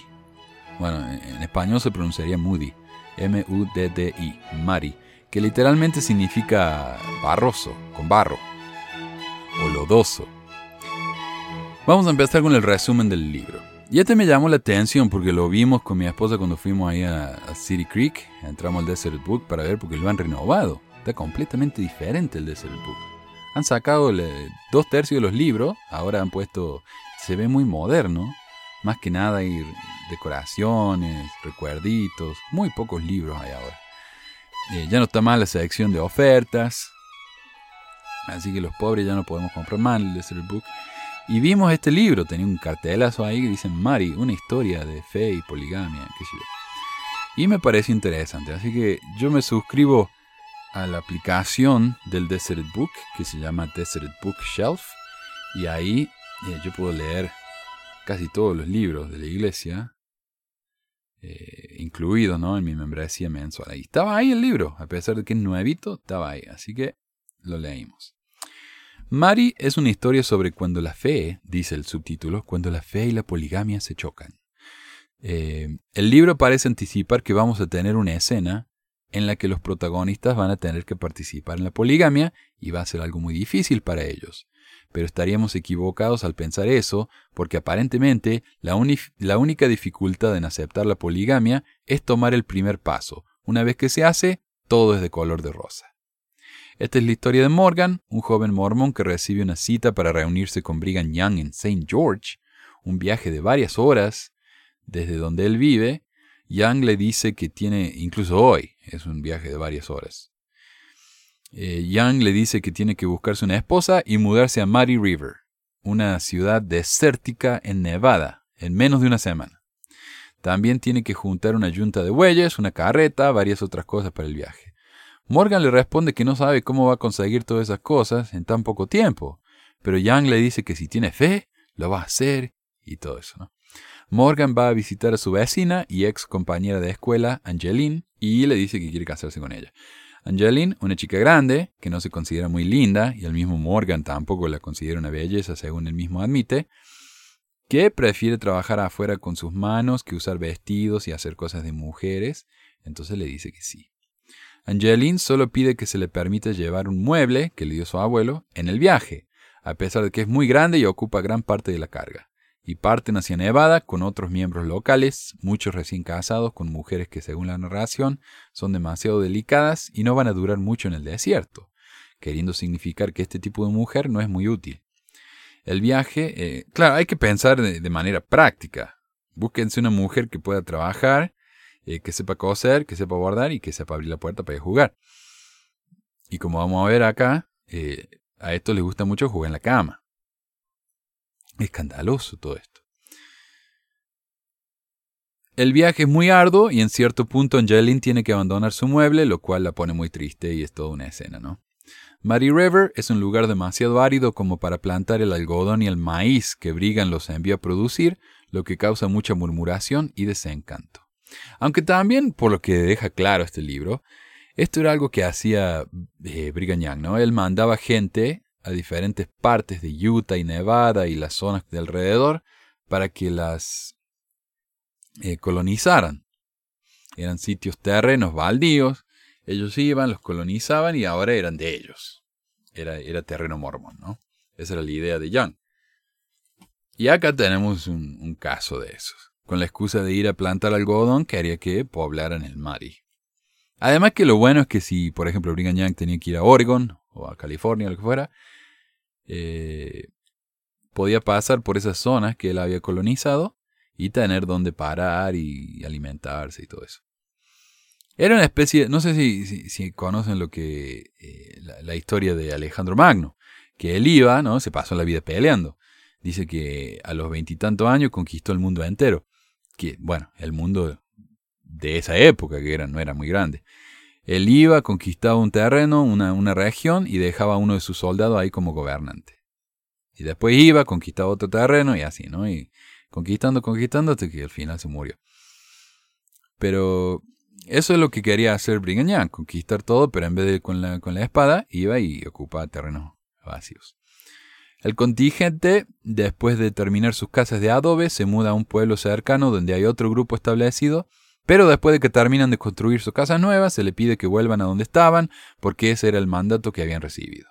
Bueno, en español se pronunciaría Moody. M-U-D-D-I. Mari. Que literalmente significa barroso, con barro. O lodoso. Vamos a empezar con el resumen del libro. Y este me llamó la atención porque lo vimos con mi esposa cuando fuimos ahí a, City Creek. Entramos al Desert Book para ver porque lo han renovado. Está completamente diferente el Desert Book han sacado dos tercios de los libros, ahora han puesto, se ve muy moderno, más que nada hay decoraciones, recuerditos, muy pocos libros hay ahora. Eh, ya no está mal la selección de ofertas, así que los pobres ya no podemos comprar más el Desert Book. Y vimos este libro, tenía un cartelazo ahí que dice Mari, una historia de fe y poligamia, qué sé yo. Y me parece interesante, así que yo me suscribo a la aplicación del Desert Book que se llama Desert Book Shelf y ahí yo puedo leer casi todos los libros de la iglesia eh, incluido ¿no? en mi membresía mensual. Y estaba ahí el libro, a pesar de que es nuevito, estaba ahí, así que lo leímos. Mari es una historia sobre cuando la fe, dice el subtítulo, cuando la fe y la poligamia se chocan. Eh, el libro parece anticipar que vamos a tener una escena en la que los protagonistas van a tener que participar en la poligamia y va a ser algo muy difícil para ellos. Pero estaríamos equivocados al pensar eso, porque aparentemente la, única dificultad en aceptar la poligamia es tomar el primer paso. Una vez que se hace, todo es de color de rosa. Esta es la historia de Morgan, un joven mormón que recibe una cita para reunirse con Brigham Young en St. George, un viaje de varias horas desde donde él vive. Young le dice que tiene, incluso hoy, es un viaje de varias horas. Eh, Young le dice que tiene que buscarse una esposa y mudarse a Muddy River, una ciudad desértica en Nevada, en menos de una semana. También tiene que juntar una yunta de bueyes, una carreta, varias otras cosas para el viaje. Morgan le responde que no sabe cómo va a conseguir todas esas cosas en tan poco tiempo, pero Young le dice que si tiene fe, lo va a hacer y todo eso. Morgan va a visitar a su vecina y ex compañera de escuela, Angeline, y le dice que quiere casarse con ella. Angeline, una chica grande, que no se considera muy linda, y el mismo Morgan tampoco la considera una belleza, según él mismo admite, que prefiere trabajar afuera con sus manos que usar vestidos y hacer cosas de mujeres, entonces le dice que sí. Angeline solo pide que se le permita llevar un mueble que le dio su abuelo en el viaje, a pesar de que es muy grande y ocupa gran parte de la carga. Y parten hacia Nevada con otros miembros locales, muchos recién casados con mujeres que según la narración son demasiado delicadas y no van a durar mucho en el desierto, queriendo significar que este tipo de mujer no es muy útil. El viaje, eh, claro, hay que pensar de, manera práctica. Búsquense una mujer que pueda trabajar eh, que sepa coser, que sepa bordar y que sepa abrir la puerta para ir a jugar. Y como vamos a ver acá, eh, a esto les gusta mucho jugar en la cama. Escandaloso todo esto. El viaje es muy arduo y en cierto punto Angeline tiene que abandonar su mueble, lo cual la pone muy triste y es toda una escena, ¿no? Muddy River es un lugar demasiado árido como para plantar el algodón y el maíz que Brigham los envía a producir, lo que causa mucha murmuración y desencanto. Aunque también, por lo que deja claro este libro, esto era algo que hacía eh, Brigham ¿no? Él mandaba gente a diferentes partes de Utah y Nevada y las zonas de alrededor para que las eh, colonizaran. Eran sitios terrenos baldíos, ellos iban, los colonizaban y ahora eran de ellos. Era, era terreno mormón, ¿no? Esa era la idea de Young. Y acá tenemos un, un caso de esos con la excusa de ir a plantar algodón que haría que poblaran el Mari. Además que lo bueno es que si, por ejemplo, Brigham Young tenía que ir a Oregon o a California o lo que fuera, eh, podía pasar por esas zonas que él había colonizado y tener donde parar y alimentarse y todo eso. Era una especie, no sé si, si, conocen lo que eh, la, la, historia de Alejandro Magno, que él iba, ¿no? Se pasó la vida peleando. Dice que a los veintitantos años conquistó el mundo entero que, bueno, el mundo de esa época, que era, no era muy grande. Él iba, conquistaba un terreno, una, región, y dejaba a uno de sus soldados ahí como gobernante. Y después iba, conquistaba otro terreno, y así, ¿no? Y conquistando, conquistando, hasta que al final se murió. Pero eso es lo que quería hacer Brigham Young, conquistar todo, pero en vez de con la espada, iba y ocupaba terrenos vacíos. El contingente, después de terminar sus casas de adobe, se muda a un pueblo cercano donde hay otro grupo establecido, pero después de que terminan de construir sus casas nuevas, se le pide que vuelvan a donde estaban, porque ese era el mandato que habían recibido.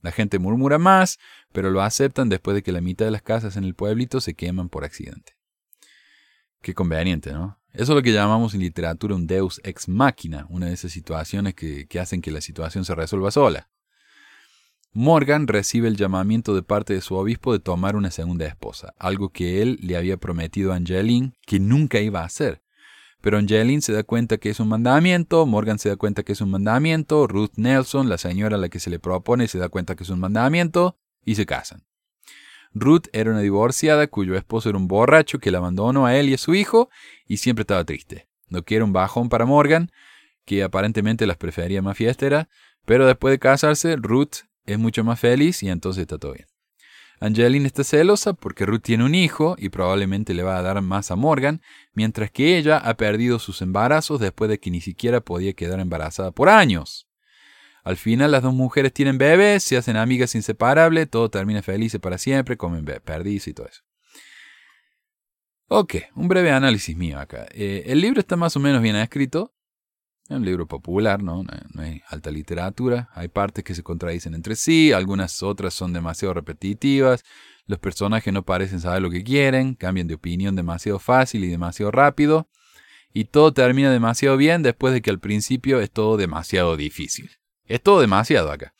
La gente murmura más, pero lo aceptan después de que la mitad de las casas en el pueblito se queman por accidente. Qué conveniente, ¿no? Eso es lo que llamamos en literatura un deus ex machina, una de esas situaciones que, que hacen que la situación se resuelva sola. Morgan recibe el llamamiento de parte de su obispo de tomar una segunda esposa, algo que él le había prometido a Angeline que nunca iba a hacer. Pero Angeline se da cuenta que es un mandamiento, Morgan se da cuenta que es un mandamiento, Ruth Nelson, la señora a la que se le propone, se da cuenta que es un mandamiento, y se casan. Ruth era una divorciada cuyo esposo era un borracho que la abandonó a él y a su hijo, y siempre estaba triste. No quiere un bajón para Morgan, que aparentemente las prefería más fiestera, pero después de casarse, Ruth es mucho más feliz y entonces está todo bien. Angeline está celosa porque Ruth tiene un hijo y probablemente le va a dar más a Morgan, mientras que ella ha perdido sus embarazos después de que ni siquiera podía quedar embarazada por años. Al final las dos mujeres tienen bebés, se hacen amigas inseparables, todo termina feliz para siempre, comen perdiz y todo eso. Ok, un breve análisis mío acá. Eh, el libro está más o menos bien escrito, Un libro popular. No no hay alta literatura. Hay partes que se contradicen entre sí, algunas otras son demasiado repetitivas. Los personajes no parecen saber lo que quieren, cambian de opinión demasiado fácil y demasiado rápido. Y todo termina demasiado bien después de que al principio es todo demasiado difícil. Es todo demasiado acá.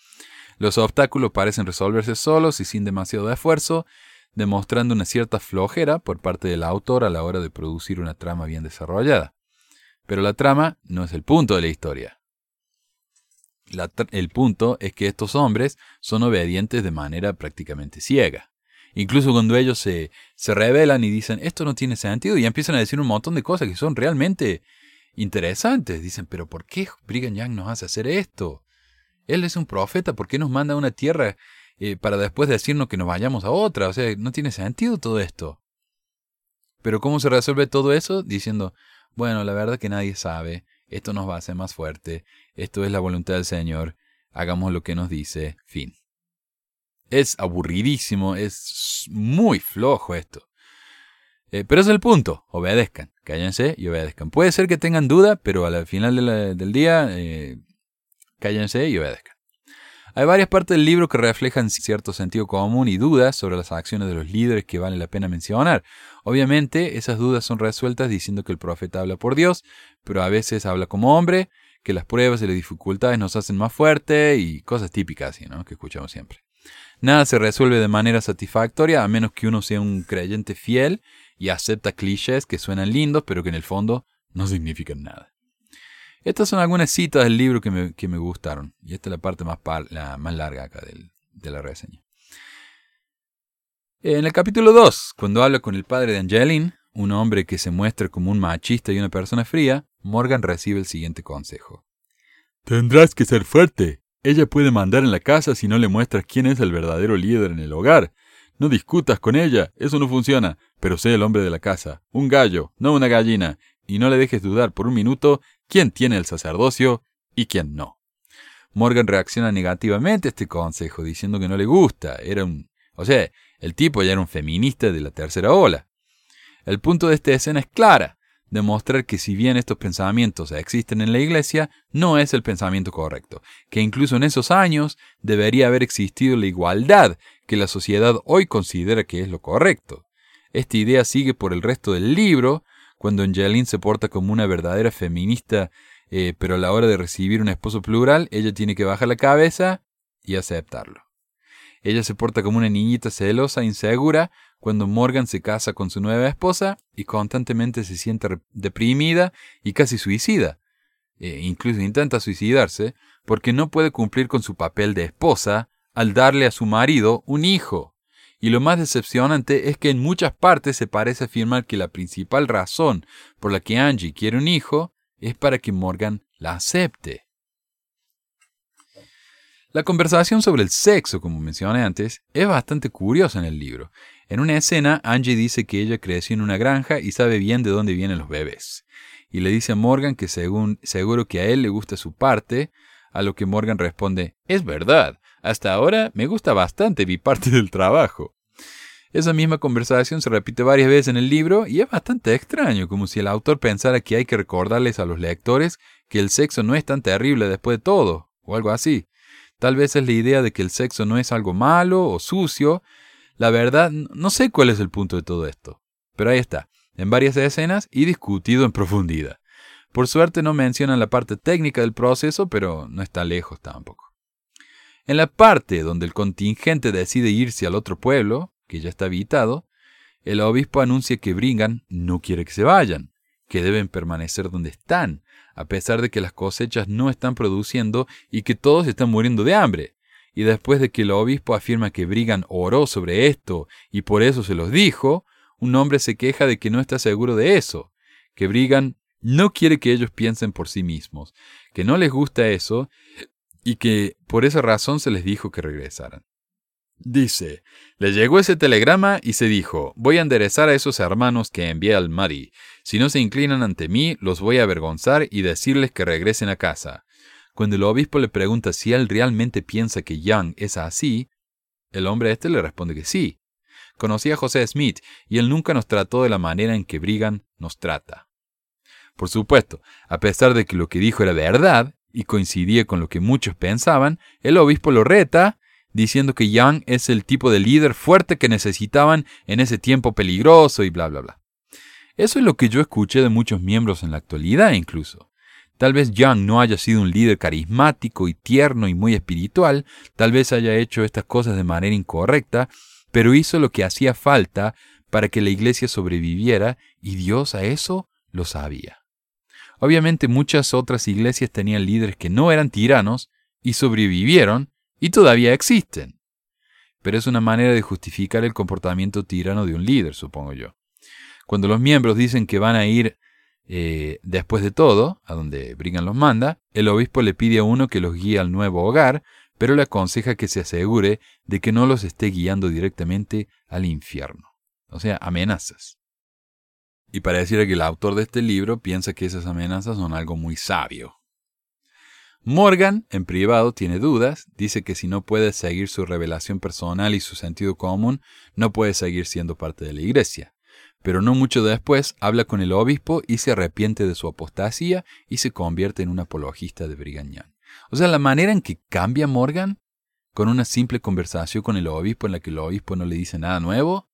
Los obstáculos parecen resolverse solos y sin demasiado esfuerzo, demostrando una cierta flojera por parte del autor a la hora de producir una trama bien desarrollada. Pero la trama no es el punto de la historia. El punto es que estos hombres son obedientes de manera prácticamente ciega. Incluso cuando ellos se, se rebelan y dicen, esto no tiene sentido, y empiezan a decir un montón de cosas que son realmente interesantes. Dicen, pero ¿por qué Brigham Young nos hace hacer esto? Él es un profeta, ¿por qué nos manda a una tierra eh, para después decirnos que nos vayamos a otra? O sea, no tiene sentido todo esto. Pero ¿cómo se resuelve todo eso? Diciendo, bueno, la verdad que nadie sabe, esto nos va a hacer más fuerte, esto es la voluntad del Señor, hagamos lo que nos dice, fin. Es aburridísimo, es muy flojo esto. Eh, pero es el punto, obedezcan, cállense y obedezcan. Puede ser que tengan duda, pero al final del día, eh, cállense y obedezcan. Hay varias partes del libro que reflejan cierto sentido común y dudas sobre las acciones de los líderes que vale la pena mencionar. Obviamente, esas dudas son resueltas diciendo que el profeta habla por Dios, pero a veces habla como hombre, que las pruebas y las dificultades nos hacen más fuerte y cosas típicas ¿no? Que escuchamos siempre. Nada se resuelve de manera satisfactoria a menos que uno sea un creyente fiel y acepta clichés que suenan lindos, pero que en el fondo no significan nada. Estas son algunas citas del libro que me, gustaron. Y esta es la parte más, par- la más larga acá de la reseña. En el capítulo 2, cuando habla con el padre de Angeline, un hombre que se muestra como un machista y una persona fría, Morgan recibe el siguiente consejo. Tendrás que ser fuerte. Ella puede mandar en la casa si no le muestras quién es el verdadero líder en el hogar. No discutas con ella, eso no funciona, pero sé el hombre de la casa, un gallo, no una gallina, y no le dejes dudar por un minuto quién tiene el sacerdocio y quién no. Morgan reacciona negativamente a este consejo, diciendo que no le gusta. Era un. O sea, el tipo ya era un feminista de la tercera ola. El punto de esta escena es clara, demostrar que si bien estos pensamientos existen en la iglesia, no es el pensamiento correcto, que incluso en esos años debería haber existido la igualdad que la sociedad hoy considera que es lo correcto. Esta idea sigue por el resto del libro, cuando Angeline se porta como una verdadera feminista, eh, pero a la hora de recibir un esposo plural, ella tiene que bajar la cabeza y aceptarlo. Ella se porta como una niñita celosa, insegura, cuando Morgan se casa con su nueva esposa y constantemente se siente deprimida y casi suicida. Eh, incluso intenta suicidarse porque no puede cumplir con su papel de esposa al darle a su marido un hijo. Y lo más decepcionante es que en muchas partes se parece afirmar que la principal razón por la que Angie quiere un hijo es para que Morgan la acepte. La conversación sobre el sexo, como mencioné antes, es bastante curiosa en el libro. En una escena, Angie dice que ella creció en una granja y sabe bien de dónde vienen los bebés. Y le dice a Morgan que seguro que a él le gusta su parte, a lo que Morgan responde, es verdad, hasta ahora me gusta bastante mi parte del trabajo. Esa misma conversación se repite varias veces en el libro y es bastante extraño, como si el autor pensara que hay que recordarles a los lectores que el sexo no es tan terrible después de todo, o algo así. Tal vez es la idea de que el sexo no es algo malo o sucio. La verdad, no sé cuál es el punto de todo esto. Pero ahí está, en varias escenas y discutido en profundidad. Por suerte no mencionan la parte técnica del proceso, pero no está lejos tampoco. En la parte donde el contingente decide irse al otro pueblo, que ya está habitado, el obispo anuncia que Brigham no quiere que se vayan, que deben permanecer donde están, a pesar de que las cosechas no están produciendo y que todos están muriendo de hambre. Y después de que el obispo afirma que Brigham oró sobre esto y por eso se los dijo, un hombre se queja de que no está seguro de eso, que Brigham no quiere que ellos piensen por sí mismos, que no les gusta eso y que por esa razón se les dijo que regresaran. Dice, le llegó ese telegrama y se dijo, voy a enderezar a esos hermanos que envié al Mari. Si no se inclinan ante mí, los voy a avergonzar y decirles que regresen a casa. Cuando el obispo le pregunta si él realmente piensa que Young es así, el hombre este le responde que sí. Conocí a José Smith y él nunca nos trató de la manera en que Brigham nos trata. Por supuesto, a pesar de que lo que dijo era verdad y coincidía con lo que muchos pensaban, el obispo lo reta diciendo que Young es el tipo de líder fuerte que necesitaban en ese tiempo peligroso y bla, bla, bla. Eso es lo que yo escuché de muchos miembros en la actualidad incluso. Tal vez Young no haya sido un líder carismático y tierno y muy espiritual, tal vez haya hecho estas cosas de manera incorrecta, pero hizo lo que hacía falta para que la iglesia sobreviviera y Dios a eso lo sabía. Obviamente muchas otras iglesias tenían líderes que no eran tiranos y sobrevivieron y todavía existen. Pero es una manera de justificar el comportamiento tirano de un líder, supongo yo. Cuando los miembros dicen que van a ir eh, después de todo, a donde Brigham los manda, el obispo le pide a uno que los guíe al nuevo hogar, pero le aconseja que se asegure de que no los esté guiando directamente al infierno. O sea, amenazas. Y pareciera que el autor de este libro piensa que esas amenazas son algo muy sabio. Morgan, en privado, tiene dudas, dice que si no puede seguir su revelación personal y su sentido común, no puede seguir siendo parte de la iglesia. Pero no mucho después habla con el obispo y se arrepiente de su apostasía y se convierte en un apologista de Brigham Young. O sea, la manera en que cambia Morgan con una simple conversación con el obispo en la que el obispo no le dice nada nuevo,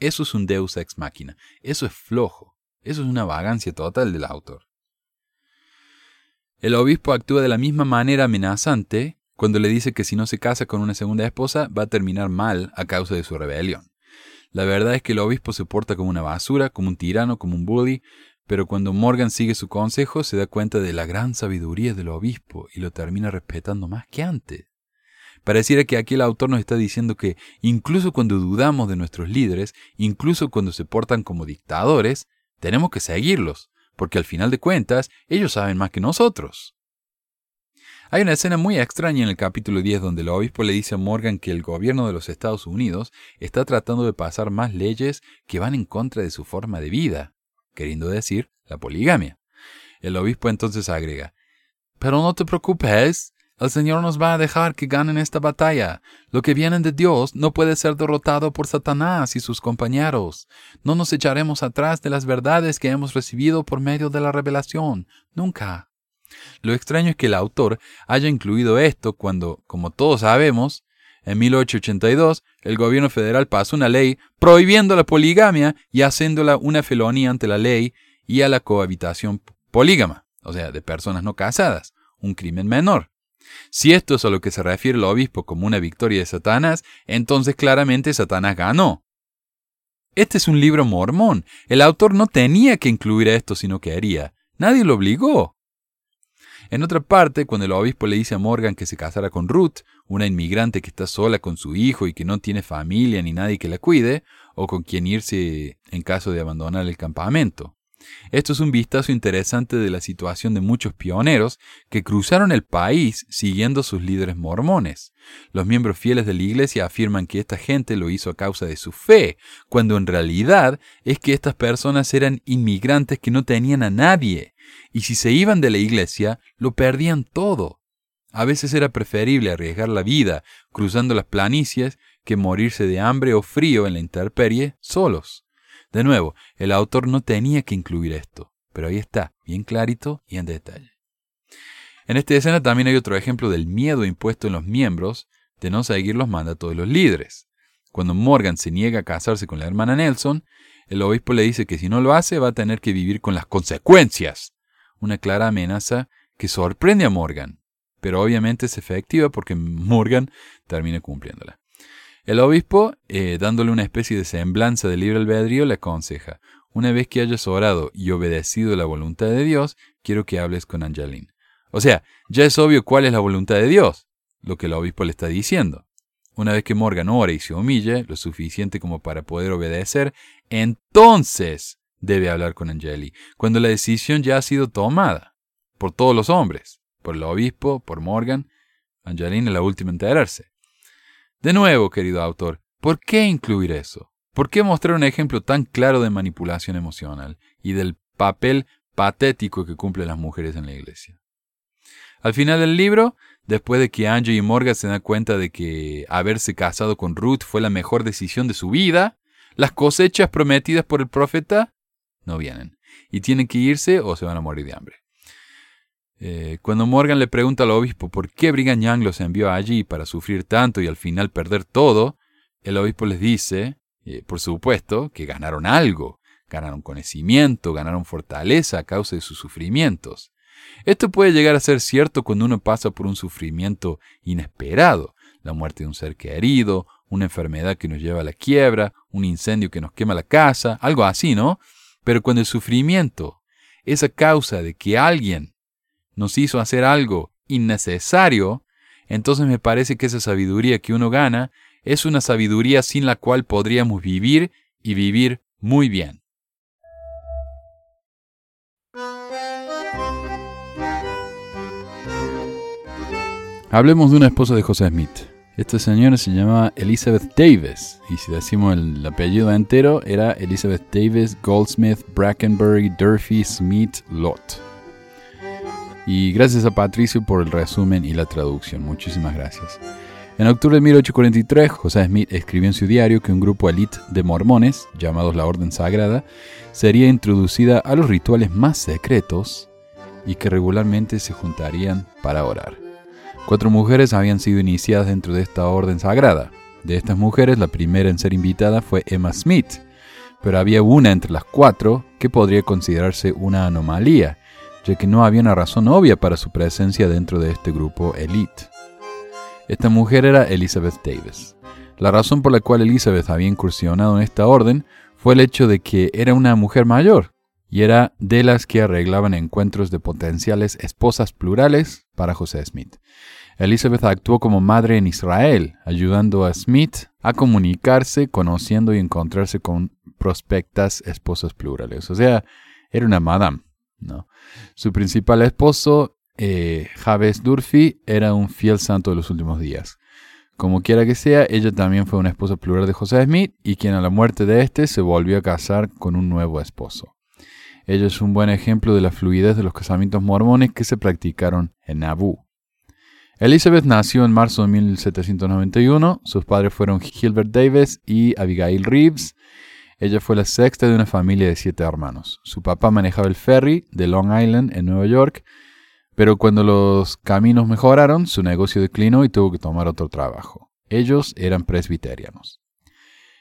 eso es un deus ex machina, eso es flojo, eso es una vagancia total del autor. El obispo actúa de la misma manera amenazante cuando le dice que si no se casa con una segunda esposa va a terminar mal a causa de su rebelión. La verdad es que el obispo se porta como una basura, como un tirano, como un bully, pero cuando Morgan sigue su consejo se da cuenta de la gran sabiduría del obispo y lo termina respetando más que antes. Pareciera que aquí el autor nos está diciendo que incluso cuando dudamos de nuestros líderes, incluso cuando se portan como dictadores, tenemos que seguirlos, porque al final de cuentas ellos saben más que nosotros. Hay una escena muy extraña en el capítulo 10 donde el obispo le dice a Morgan que el gobierno de los Estados Unidos está tratando de pasar más leyes que van en contra de su forma de vida, queriendo decir la poligamia. El obispo entonces agrega, Pero no te preocupes, el Señor nos va a dejar que ganen esta batalla. Lo que viene de Dios no puede ser derrotado por Satanás y sus compañeros. No nos echaremos atrás de las verdades que hemos recibido por medio de la revelación. Nunca. Lo extraño es que el autor haya incluido esto cuando, como todos sabemos, en 1882 el gobierno federal pasó una ley prohibiendo la poligamia y haciéndola una felonía ante la ley y a la cohabitación polígama, o sea, de personas no casadas, un crimen menor. Si esto es a lo que se refiere el obispo como una victoria de Satanás, entonces claramente Satanás ganó. Este es un libro mormón. El autor no tenía que incluir esto si no quería. Nadie lo obligó. En otra parte, cuando el obispo le dice a Morgan que se casara con Ruth, una inmigrante que está sola con su hijo y que no tiene familia ni nadie que la cuide, o con quien irse en caso de abandonar el campamento. Esto es un vistazo interesante de la situación de muchos pioneros que cruzaron el país siguiendo sus líderes mormones. Los miembros fieles de la iglesia afirman que esta gente lo hizo a causa de su fe, cuando en realidad es que estas personas eran inmigrantes que no tenían a nadie, y si se iban de la iglesia, lo perdían todo. A veces era preferible arriesgar la vida cruzando las planicies que morirse de hambre o frío en la intemperie solos. De nuevo, el autor no tenía que incluir esto, pero ahí está, bien clarito y en detalle. En esta escena también hay otro ejemplo del miedo impuesto en los miembros de no seguir los mandatos de los líderes. Cuando Morgan se niega a casarse con la hermana Nelson, el obispo le dice que si no lo hace va a tener que vivir con las consecuencias. Una clara amenaza que sorprende a Morgan, pero obviamente es efectiva porque Morgan termina cumpliéndola. El obispo, eh, dándole una especie de semblanza de libre albedrío, le aconseja, una vez que hayas orado y obedecido la voluntad de Dios, quiero que hables con Angeline. O sea, ya es obvio cuál es la voluntad de Dios, lo que el obispo le está diciendo. Una vez que Morgan ore y se humille, lo suficiente como para poder obedecer, entonces debe hablar con Angeli, cuando la decisión ya ha sido tomada, por todos los hombres, por el obispo, por Morgan. Angeline es la última en enterarse. De nuevo, querido autor, ¿por qué incluir eso? ¿Por qué mostrar un ejemplo tan claro de manipulación emocional y del papel patético que cumplen las mujeres en la iglesia? Al final del libro, después de que Angie y Morgan se dan cuenta de que haberse casado con Ruth fue la mejor decisión de su vida, las cosechas prometidas por el profeta no vienen. y tienen que irse o se van a morir de hambre. Eh, cuando Morgan le pregunta al obispo por qué Brigham Young los envió allí para sufrir tanto y al final perder todo, el obispo les dice, eh, por supuesto, que ganaron algo, ganaron conocimiento, ganaron fortaleza a causa de sus sufrimientos. Esto puede llegar a ser cierto cuando uno pasa por un sufrimiento inesperado, la muerte de un ser querido, una enfermedad que nos lleva a la quiebra, un incendio que nos quema la casa, algo así, ¿no? Pero cuando el sufrimiento es a causa de que alguien nos hizo hacer algo innecesario, entonces me parece que esa sabiduría que uno gana es una sabiduría sin la cual podríamos vivir y vivir muy bien. Hablemos de una esposa de José Smith. Esta señora se llamaba Elizabeth Davis, y si decimos el apellido entero, era Elizabeth Davis Goldsmith Brackenbury Durfee Smith Lott. Y gracias a Patricio por el resumen y la traducción. Muchísimas gracias. En octubre de 1843, José Smith escribió en su diario que un grupo elite de mormones, llamados la Orden Sagrada, sería introducida a los rituales más secretos y que regularmente se juntarían para orar. Cuatro mujeres habían sido iniciadas dentro de esta orden sagrada. De estas mujeres, la primera en ser invitada fue Emma Smith, pero había una entre las cuatro que podría considerarse una anomalía, ya que no había una razón obvia para su presencia dentro de este grupo elite. Esta mujer era Elizabeth Davis. La razón por la cual Elizabeth había incursionado en esta orden fue el hecho de que era una mujer mayor y era de las que arreglaban encuentros de potenciales esposas plurales para José Smith. Elizabeth actuó como madre en Israel, ayudando a Smith a comunicarse, conociendo y encontrarse con prospectas esposas plurales. O sea, era una madame. ¿No? Su principal esposo, eh, Jabez Durfee, era un fiel santo de los últimos días. Como quiera que sea, ella también fue una esposa plural de José Smith y quien a la muerte de éste se volvió a casar con un nuevo esposo. Ella es un buen ejemplo de la fluidez de los casamientos mormones que se practicaron en Nauvoo. Elizabeth nació en marzo de 1791. Sus padres fueron Gilbert Davis y Abigail Reeves. Ella fue la sexta de una familia de siete hermanos. Su papá manejaba el ferry de Long Island en Nueva York, pero cuando los caminos mejoraron, su negocio declinó y tuvo que tomar otro trabajo. Ellos eran presbiterianos.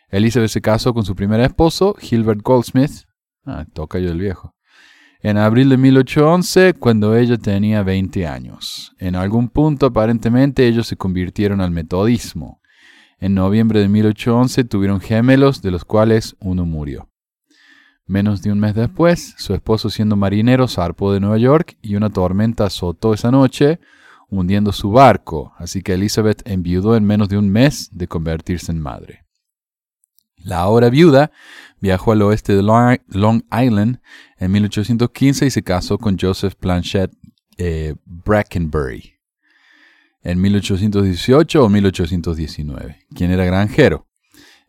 Elizabeth se casó con su primer esposo, Gilbert Goldsmith. Ah, toca yo el viejo. En abril de 1811, cuando ella tenía 20 años. En algún punto, aparentemente, ellos se convirtieron al metodismo. En noviembre de 1811 tuvieron gemelos, de los cuales uno murió. Menos de un mes después, su esposo siendo marinero zarpó de Nueva York y una tormenta azotó esa noche, hundiendo su barco, así que Elizabeth enviudó en menos de un mes de convertirse en madre. La ahora viuda viajó al oeste de Long Island en 1815 y se casó con Joseph Planchet eh, Brackenbury en 1818 o 1819, quien era granjero.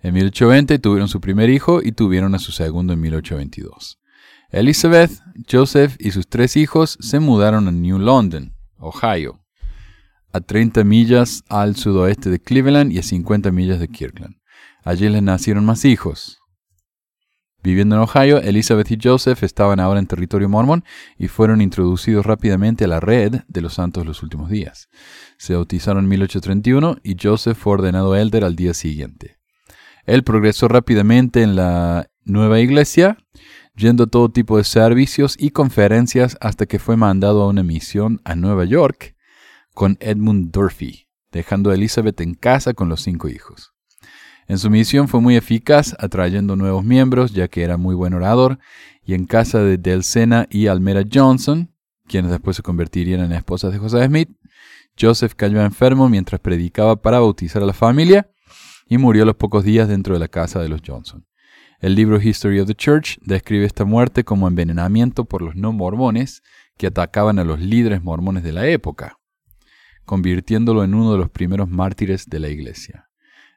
En 1820 tuvieron su primer hijo y tuvieron a su segundo en 1822. Elizabeth, Joseph y sus tres hijos se mudaron a New London, Ohio, a 30 millas al sudoeste de Cleveland y a 50 millas de Kirkland. Allí les nacieron más hijos. Viviendo en Ohio, Elizabeth y Joseph estaban ahora en territorio mormón y fueron introducidos rápidamente a la red de los santos los últimos días. Se bautizaron en 1831 y Joseph fue ordenado elder al día siguiente. Él progresó rápidamente en la nueva iglesia, yendo a todo tipo de servicios y conferencias hasta que fue mandado a una misión a Nueva York con Edmund Durfee, dejando a Elizabeth en casa con los cinco hijos. En su misión fue muy eficaz, atrayendo nuevos miembros, ya que era muy buen orador, y en casa de Delcena y Almera Johnson, quienes después se convertirían en esposas de José Smith, Joseph cayó enfermo mientras predicaba para bautizar a la familia y murió a los pocos días dentro de la casa de los Johnson. El libro History of the Church describe esta muerte como envenenamiento por los no mormones que atacaban a los líderes mormones de la época, convirtiéndolo en uno de los primeros mártires de la iglesia.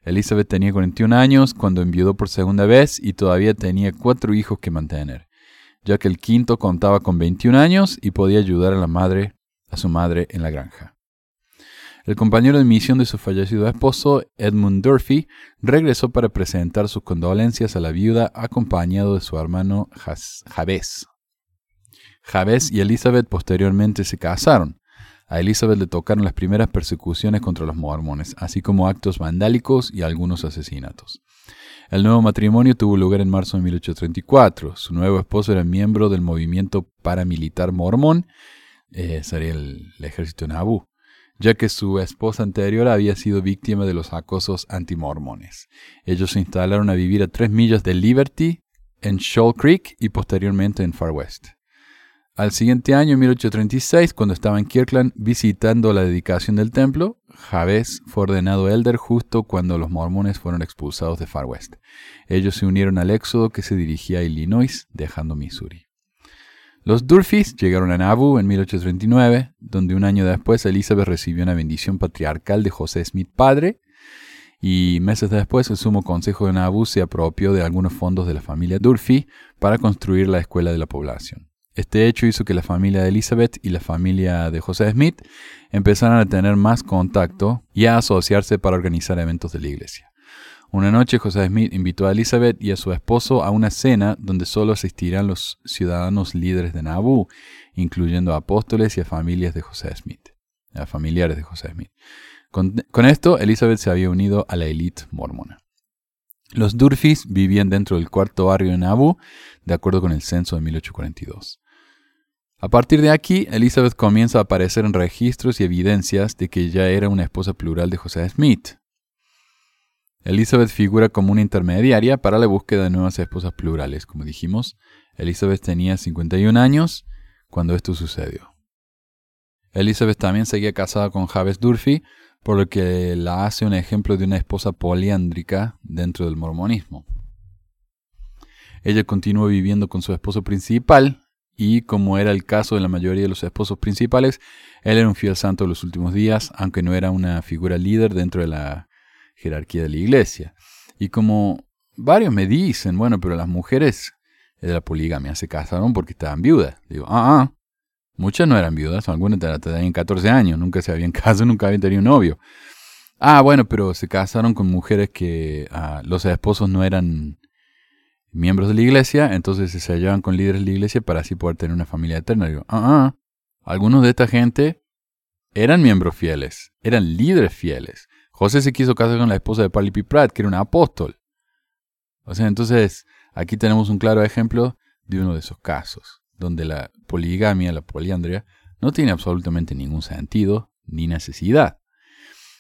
Elizabeth tenía 41 años cuando enviudó por segunda vez y todavía tenía cuatro hijos que mantener, ya que el quinto contaba con 21 años y podía ayudar a la madre, a su madre en la granja. El compañero de misión de su fallecido esposo, Edmund Durfee, regresó para presentar sus condolencias a la viuda acompañado de su hermano Jabez Jabez y Elizabeth posteriormente se casaron. A Elizabeth le tocaron las primeras persecuciones contra los mormones, así como actos vandálicos y algunos asesinatos. El nuevo matrimonio tuvo lugar en marzo de 1834. Su nuevo esposo era miembro del movimiento paramilitar mormón, eh, sería el, el ejército Nabú, ya que su esposa anterior había sido víctima de los acosos antimormones. Ellos se instalaron a vivir a tres millas de Liberty, en Shoal Creek y posteriormente en Far West. Al siguiente año, en 1836, cuando estaba en Kirkland visitando la dedicación del templo, Jabez fue ordenado elder justo cuando los mormones fueron expulsados de Far West. Ellos se unieron al éxodo que se dirigía a Illinois, dejando Missouri. Los Durfees llegaron a Nauvoo en 1839, donde un año después Elizabeth recibió una bendición patriarcal de José Smith padre, y meses después el Sumo Consejo de Nauvoo se apropió de algunos fondos de la familia Durfee para construir la escuela de la población. Este hecho hizo que la familia de Elizabeth y la familia de José Smith empezaran a tener más contacto y a asociarse para organizar eventos de la iglesia. Una noche José Smith invitó a Elizabeth y a su esposo a una cena donde solo asistirán los ciudadanos líderes de Nauvoo, incluyendo a apóstoles y a familias de José Smith, a familiares de José Smith. Con, con esto, Elizabeth se había unido a la élite mormona. Los Durfees vivían dentro del cuarto barrio de Nauvoo, de acuerdo con el censo de 1842. A partir de aquí, Elizabeth comienza a aparecer en registros y evidencias de que ya era una esposa plural de José Smith. Elizabeth figura como una intermediaria para la búsqueda de nuevas esposas plurales. Como dijimos, Elizabeth tenía 51 años cuando esto sucedió. Elizabeth también seguía casada con Jabez Durfee, por lo que la hace un ejemplo de una esposa poliándrica dentro del mormonismo. Ella continuó viviendo con su esposo principal, y como era el caso de la mayoría de los esposos principales, él era un fiel santo de los últimos días, aunque no era una figura líder dentro de la jerarquía de la iglesia. Y como varios me dicen, bueno, pero las mujeres de la poligamia se casaron porque estaban viudas. Digo, ah, ah, muchas no eran viudas, algunas tenían 14 años, nunca se habían casado, nunca habían tenido un novio. Ah, bueno, pero se casaron con mujeres que ah, los esposos no eran miembros de la iglesia, entonces se hallaban con líderes de la iglesia para así poder tener una familia eterna. Digo, ah, ah, algunos de esta gente eran miembros fieles, eran líderes fieles. José se quiso casar con la esposa de Pali Pratt, que era un apóstol. O sea, entonces aquí tenemos un claro ejemplo de uno de esos casos, donde la poligamia, la poliandria, no tiene absolutamente ningún sentido ni necesidad.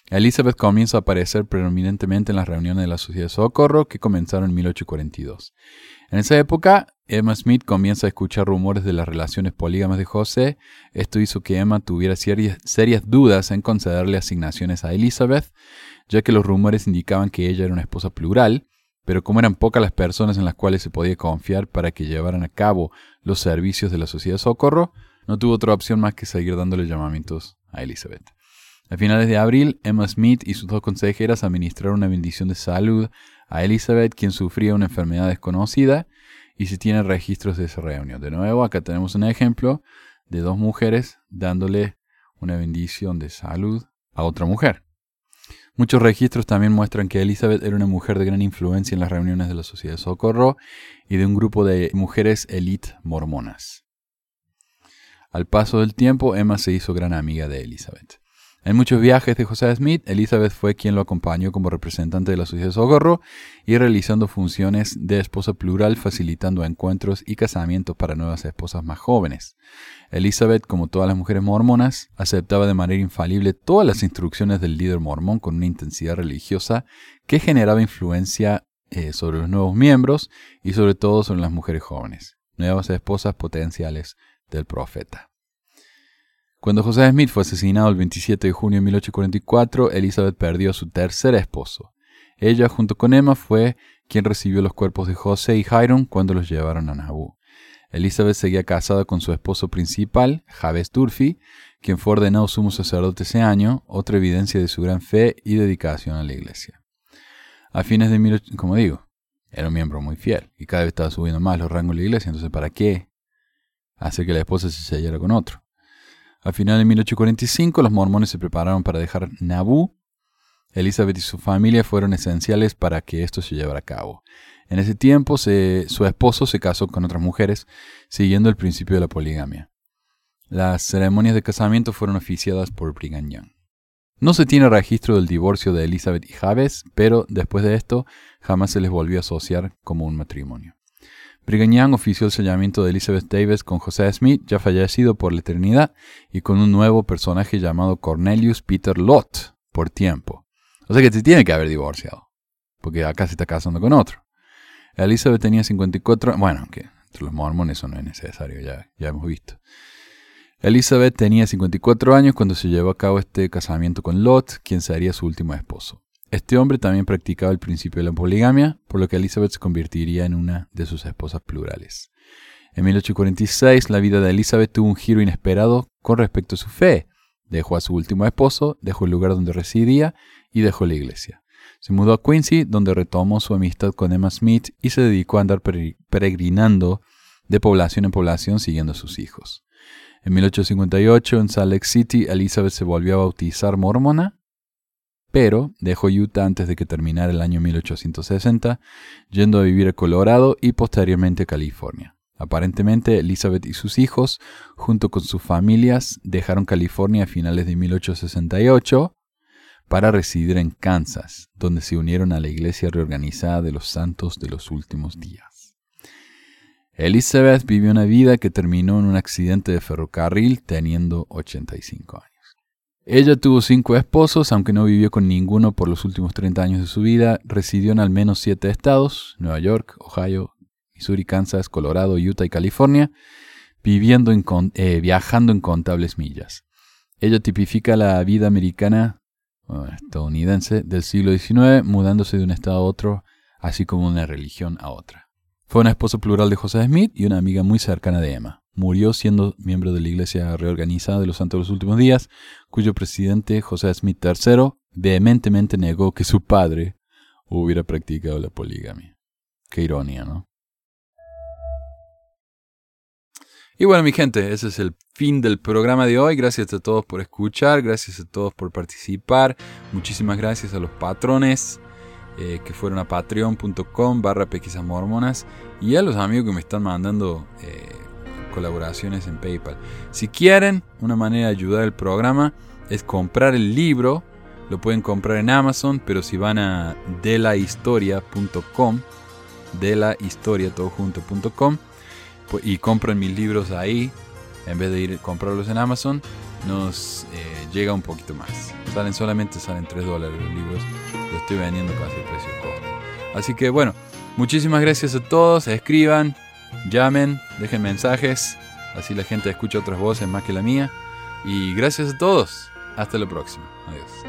Elizabeth comienza a aparecer predominantemente en las reuniones de la Sociedad de Socorro que comenzaron en 1842. En esa época, Emma Smith comienza a escuchar rumores de las relaciones polígamas de José. Esto hizo que Emma tuviera serias, dudas en concederle asignaciones a Elizabeth, ya que los rumores indicaban que ella era una esposa plural, pero como eran pocas las personas en las cuales se podía confiar para que llevaran a cabo los servicios de la Sociedad Socorro, no tuvo otra opción más que seguir dándole llamamientos a Elizabeth. A finales de abril, Emma Smith y sus dos consejeras administraron una bendición de salud a Elizabeth, quien sufría una enfermedad desconocida, y se tienen registros de esa reunión. De nuevo, acá tenemos un ejemplo de dos mujeres dándole una bendición de salud a otra mujer. Muchos registros también muestran que Elizabeth era una mujer de gran influencia en las reuniones de la Sociedad de Socorro y de un grupo de mujeres elite mormonas. Al paso del tiempo, Emma se hizo gran amiga de Elizabeth. En muchos viajes de José Smith, Elizabeth fue quien lo acompañó como representante de la Sociedad de Socorro y realizando funciones de esposa plural, facilitando encuentros y casamientos para nuevas esposas más jóvenes. Elizabeth, como todas las mujeres mormonas, aceptaba de manera infalible todas las instrucciones del líder mormón con una intensidad religiosa que generaba influencia eh, sobre los nuevos miembros y sobre todo sobre las mujeres jóvenes, nuevas esposas potenciales del profeta. Cuando José Smith fue asesinado el 27 de junio de 1844, Elizabeth perdió a su tercer esposo. Ella, junto con Emma, fue quien recibió los cuerpos de José y Hiram cuando los llevaron a Nauvoo. Elizabeth seguía casada con su esposo principal, Jabez Durfee, quien fue ordenado sumo sacerdote ese año, otra evidencia de su gran fe y dedicación a la iglesia. A fines de 18... como digo, era un miembro muy fiel y cada vez estaba subiendo más los rangos de la iglesia, entonces ¿para qué hacer que la esposa se sellara con otro? A final de 1845 los mormones se prepararon para dejar Nauvoo Elizabeth y su familia fueron esenciales para que esto se llevara a cabo. En ese tiempo su esposo se casó con otras mujeres, siguiendo el principio de la poligamia. Las ceremonias de casamiento fueron oficiadas por Brigham Young. No se tiene registro del divorcio de Elizabeth y Jabez, pero después de esto jamás se les volvió a asociar como un matrimonio. Brigham ofició el sellamiento de Elizabeth Davis con José Smith, ya fallecido por la eternidad, y con un nuevo personaje llamado Cornelius Peter Lott, por tiempo. O sea que se tiene que haber divorciado, porque acá se está casando con otro. Elizabeth tenía 54, bueno, que entre los mormones eso no es necesario, ya, ya hemos visto. Elizabeth tenía 54 años cuando se llevó a cabo este casamiento con Lot, quien sería su último esposo. Este hombre también practicaba el principio de la poligamia, por lo que Elizabeth se convertiría en una de sus esposas plurales. En 1846, la vida de Elizabeth tuvo un giro inesperado con respecto a su fe. Dejó a su último esposo, dejó el lugar donde residía y dejó la iglesia. Se mudó a Quincy, donde retomó su amistad con Emma Smith y se dedicó a andar pere- peregrinando de población en población siguiendo a sus hijos. En 1858, en Salt Lake City, Elizabeth se volvió a bautizar mormona, pero dejó Utah antes de que terminara el año 1860, yendo a vivir a Colorado y posteriormente a California. Aparentemente, Elizabeth y sus hijos, junto con sus familias, dejaron California a finales de 1868 para residir en Kansas, donde se unieron a la iglesia reorganizada de los santos de los últimos días. Elizabeth vivió una vida que terminó en un accidente de ferrocarril teniendo 85 años. Ella tuvo cinco esposos, aunque no vivió con ninguno por los últimos 30 años de su vida. Residió en al menos siete estados, Nueva York, Ohio, Missouri, Kansas, Colorado, Utah y California, viviendo eh, viajando en contables millas. Ella tipifica la vida americana estadounidense del siglo XIX, mudándose de un estado a otro, así como de una religión a otra. Fue una esposa plural de José Smith y una amiga muy cercana de Emma. Murió siendo miembro de la Iglesia Reorganizada de los Santos de los Últimos Días, cuyo presidente, José Smith III, vehementemente negó que su padre hubiera practicado la poligamia. Qué ironía, ¿no? Y bueno, mi gente, ese es el fin del programa de hoy. Gracias a todos por escuchar, gracias a todos por participar. Muchísimas gracias a los patrones eh, que fueron a patreon.com barra pesquisas y a los amigos que me están mandando eh, colaboraciones en PayPal. Si quieren, una manera de ayudar al programa es comprar el libro. Lo pueden comprar en Amazon, pero si van a delahistoria.com, delahistoria todo junto.com, y compran mis libros ahí, en vez de ir a comprarlos en Amazon, nos eh, llega un poquito más. Salen solamente, salen 3 dólares los libros. Lo estoy vendiendo casi el precio de costo. Así que bueno, muchísimas gracias a todos. Escriban, llamen, dejen mensajes. Así la gente escucha otras voces más que la mía. Y gracias a todos. Hasta la próxima. Adiós.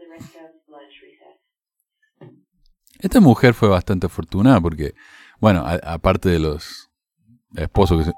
The rest of lunch recess. Esta mujer fue bastante afortunada porque, bueno, a- aparte de los esposos que se...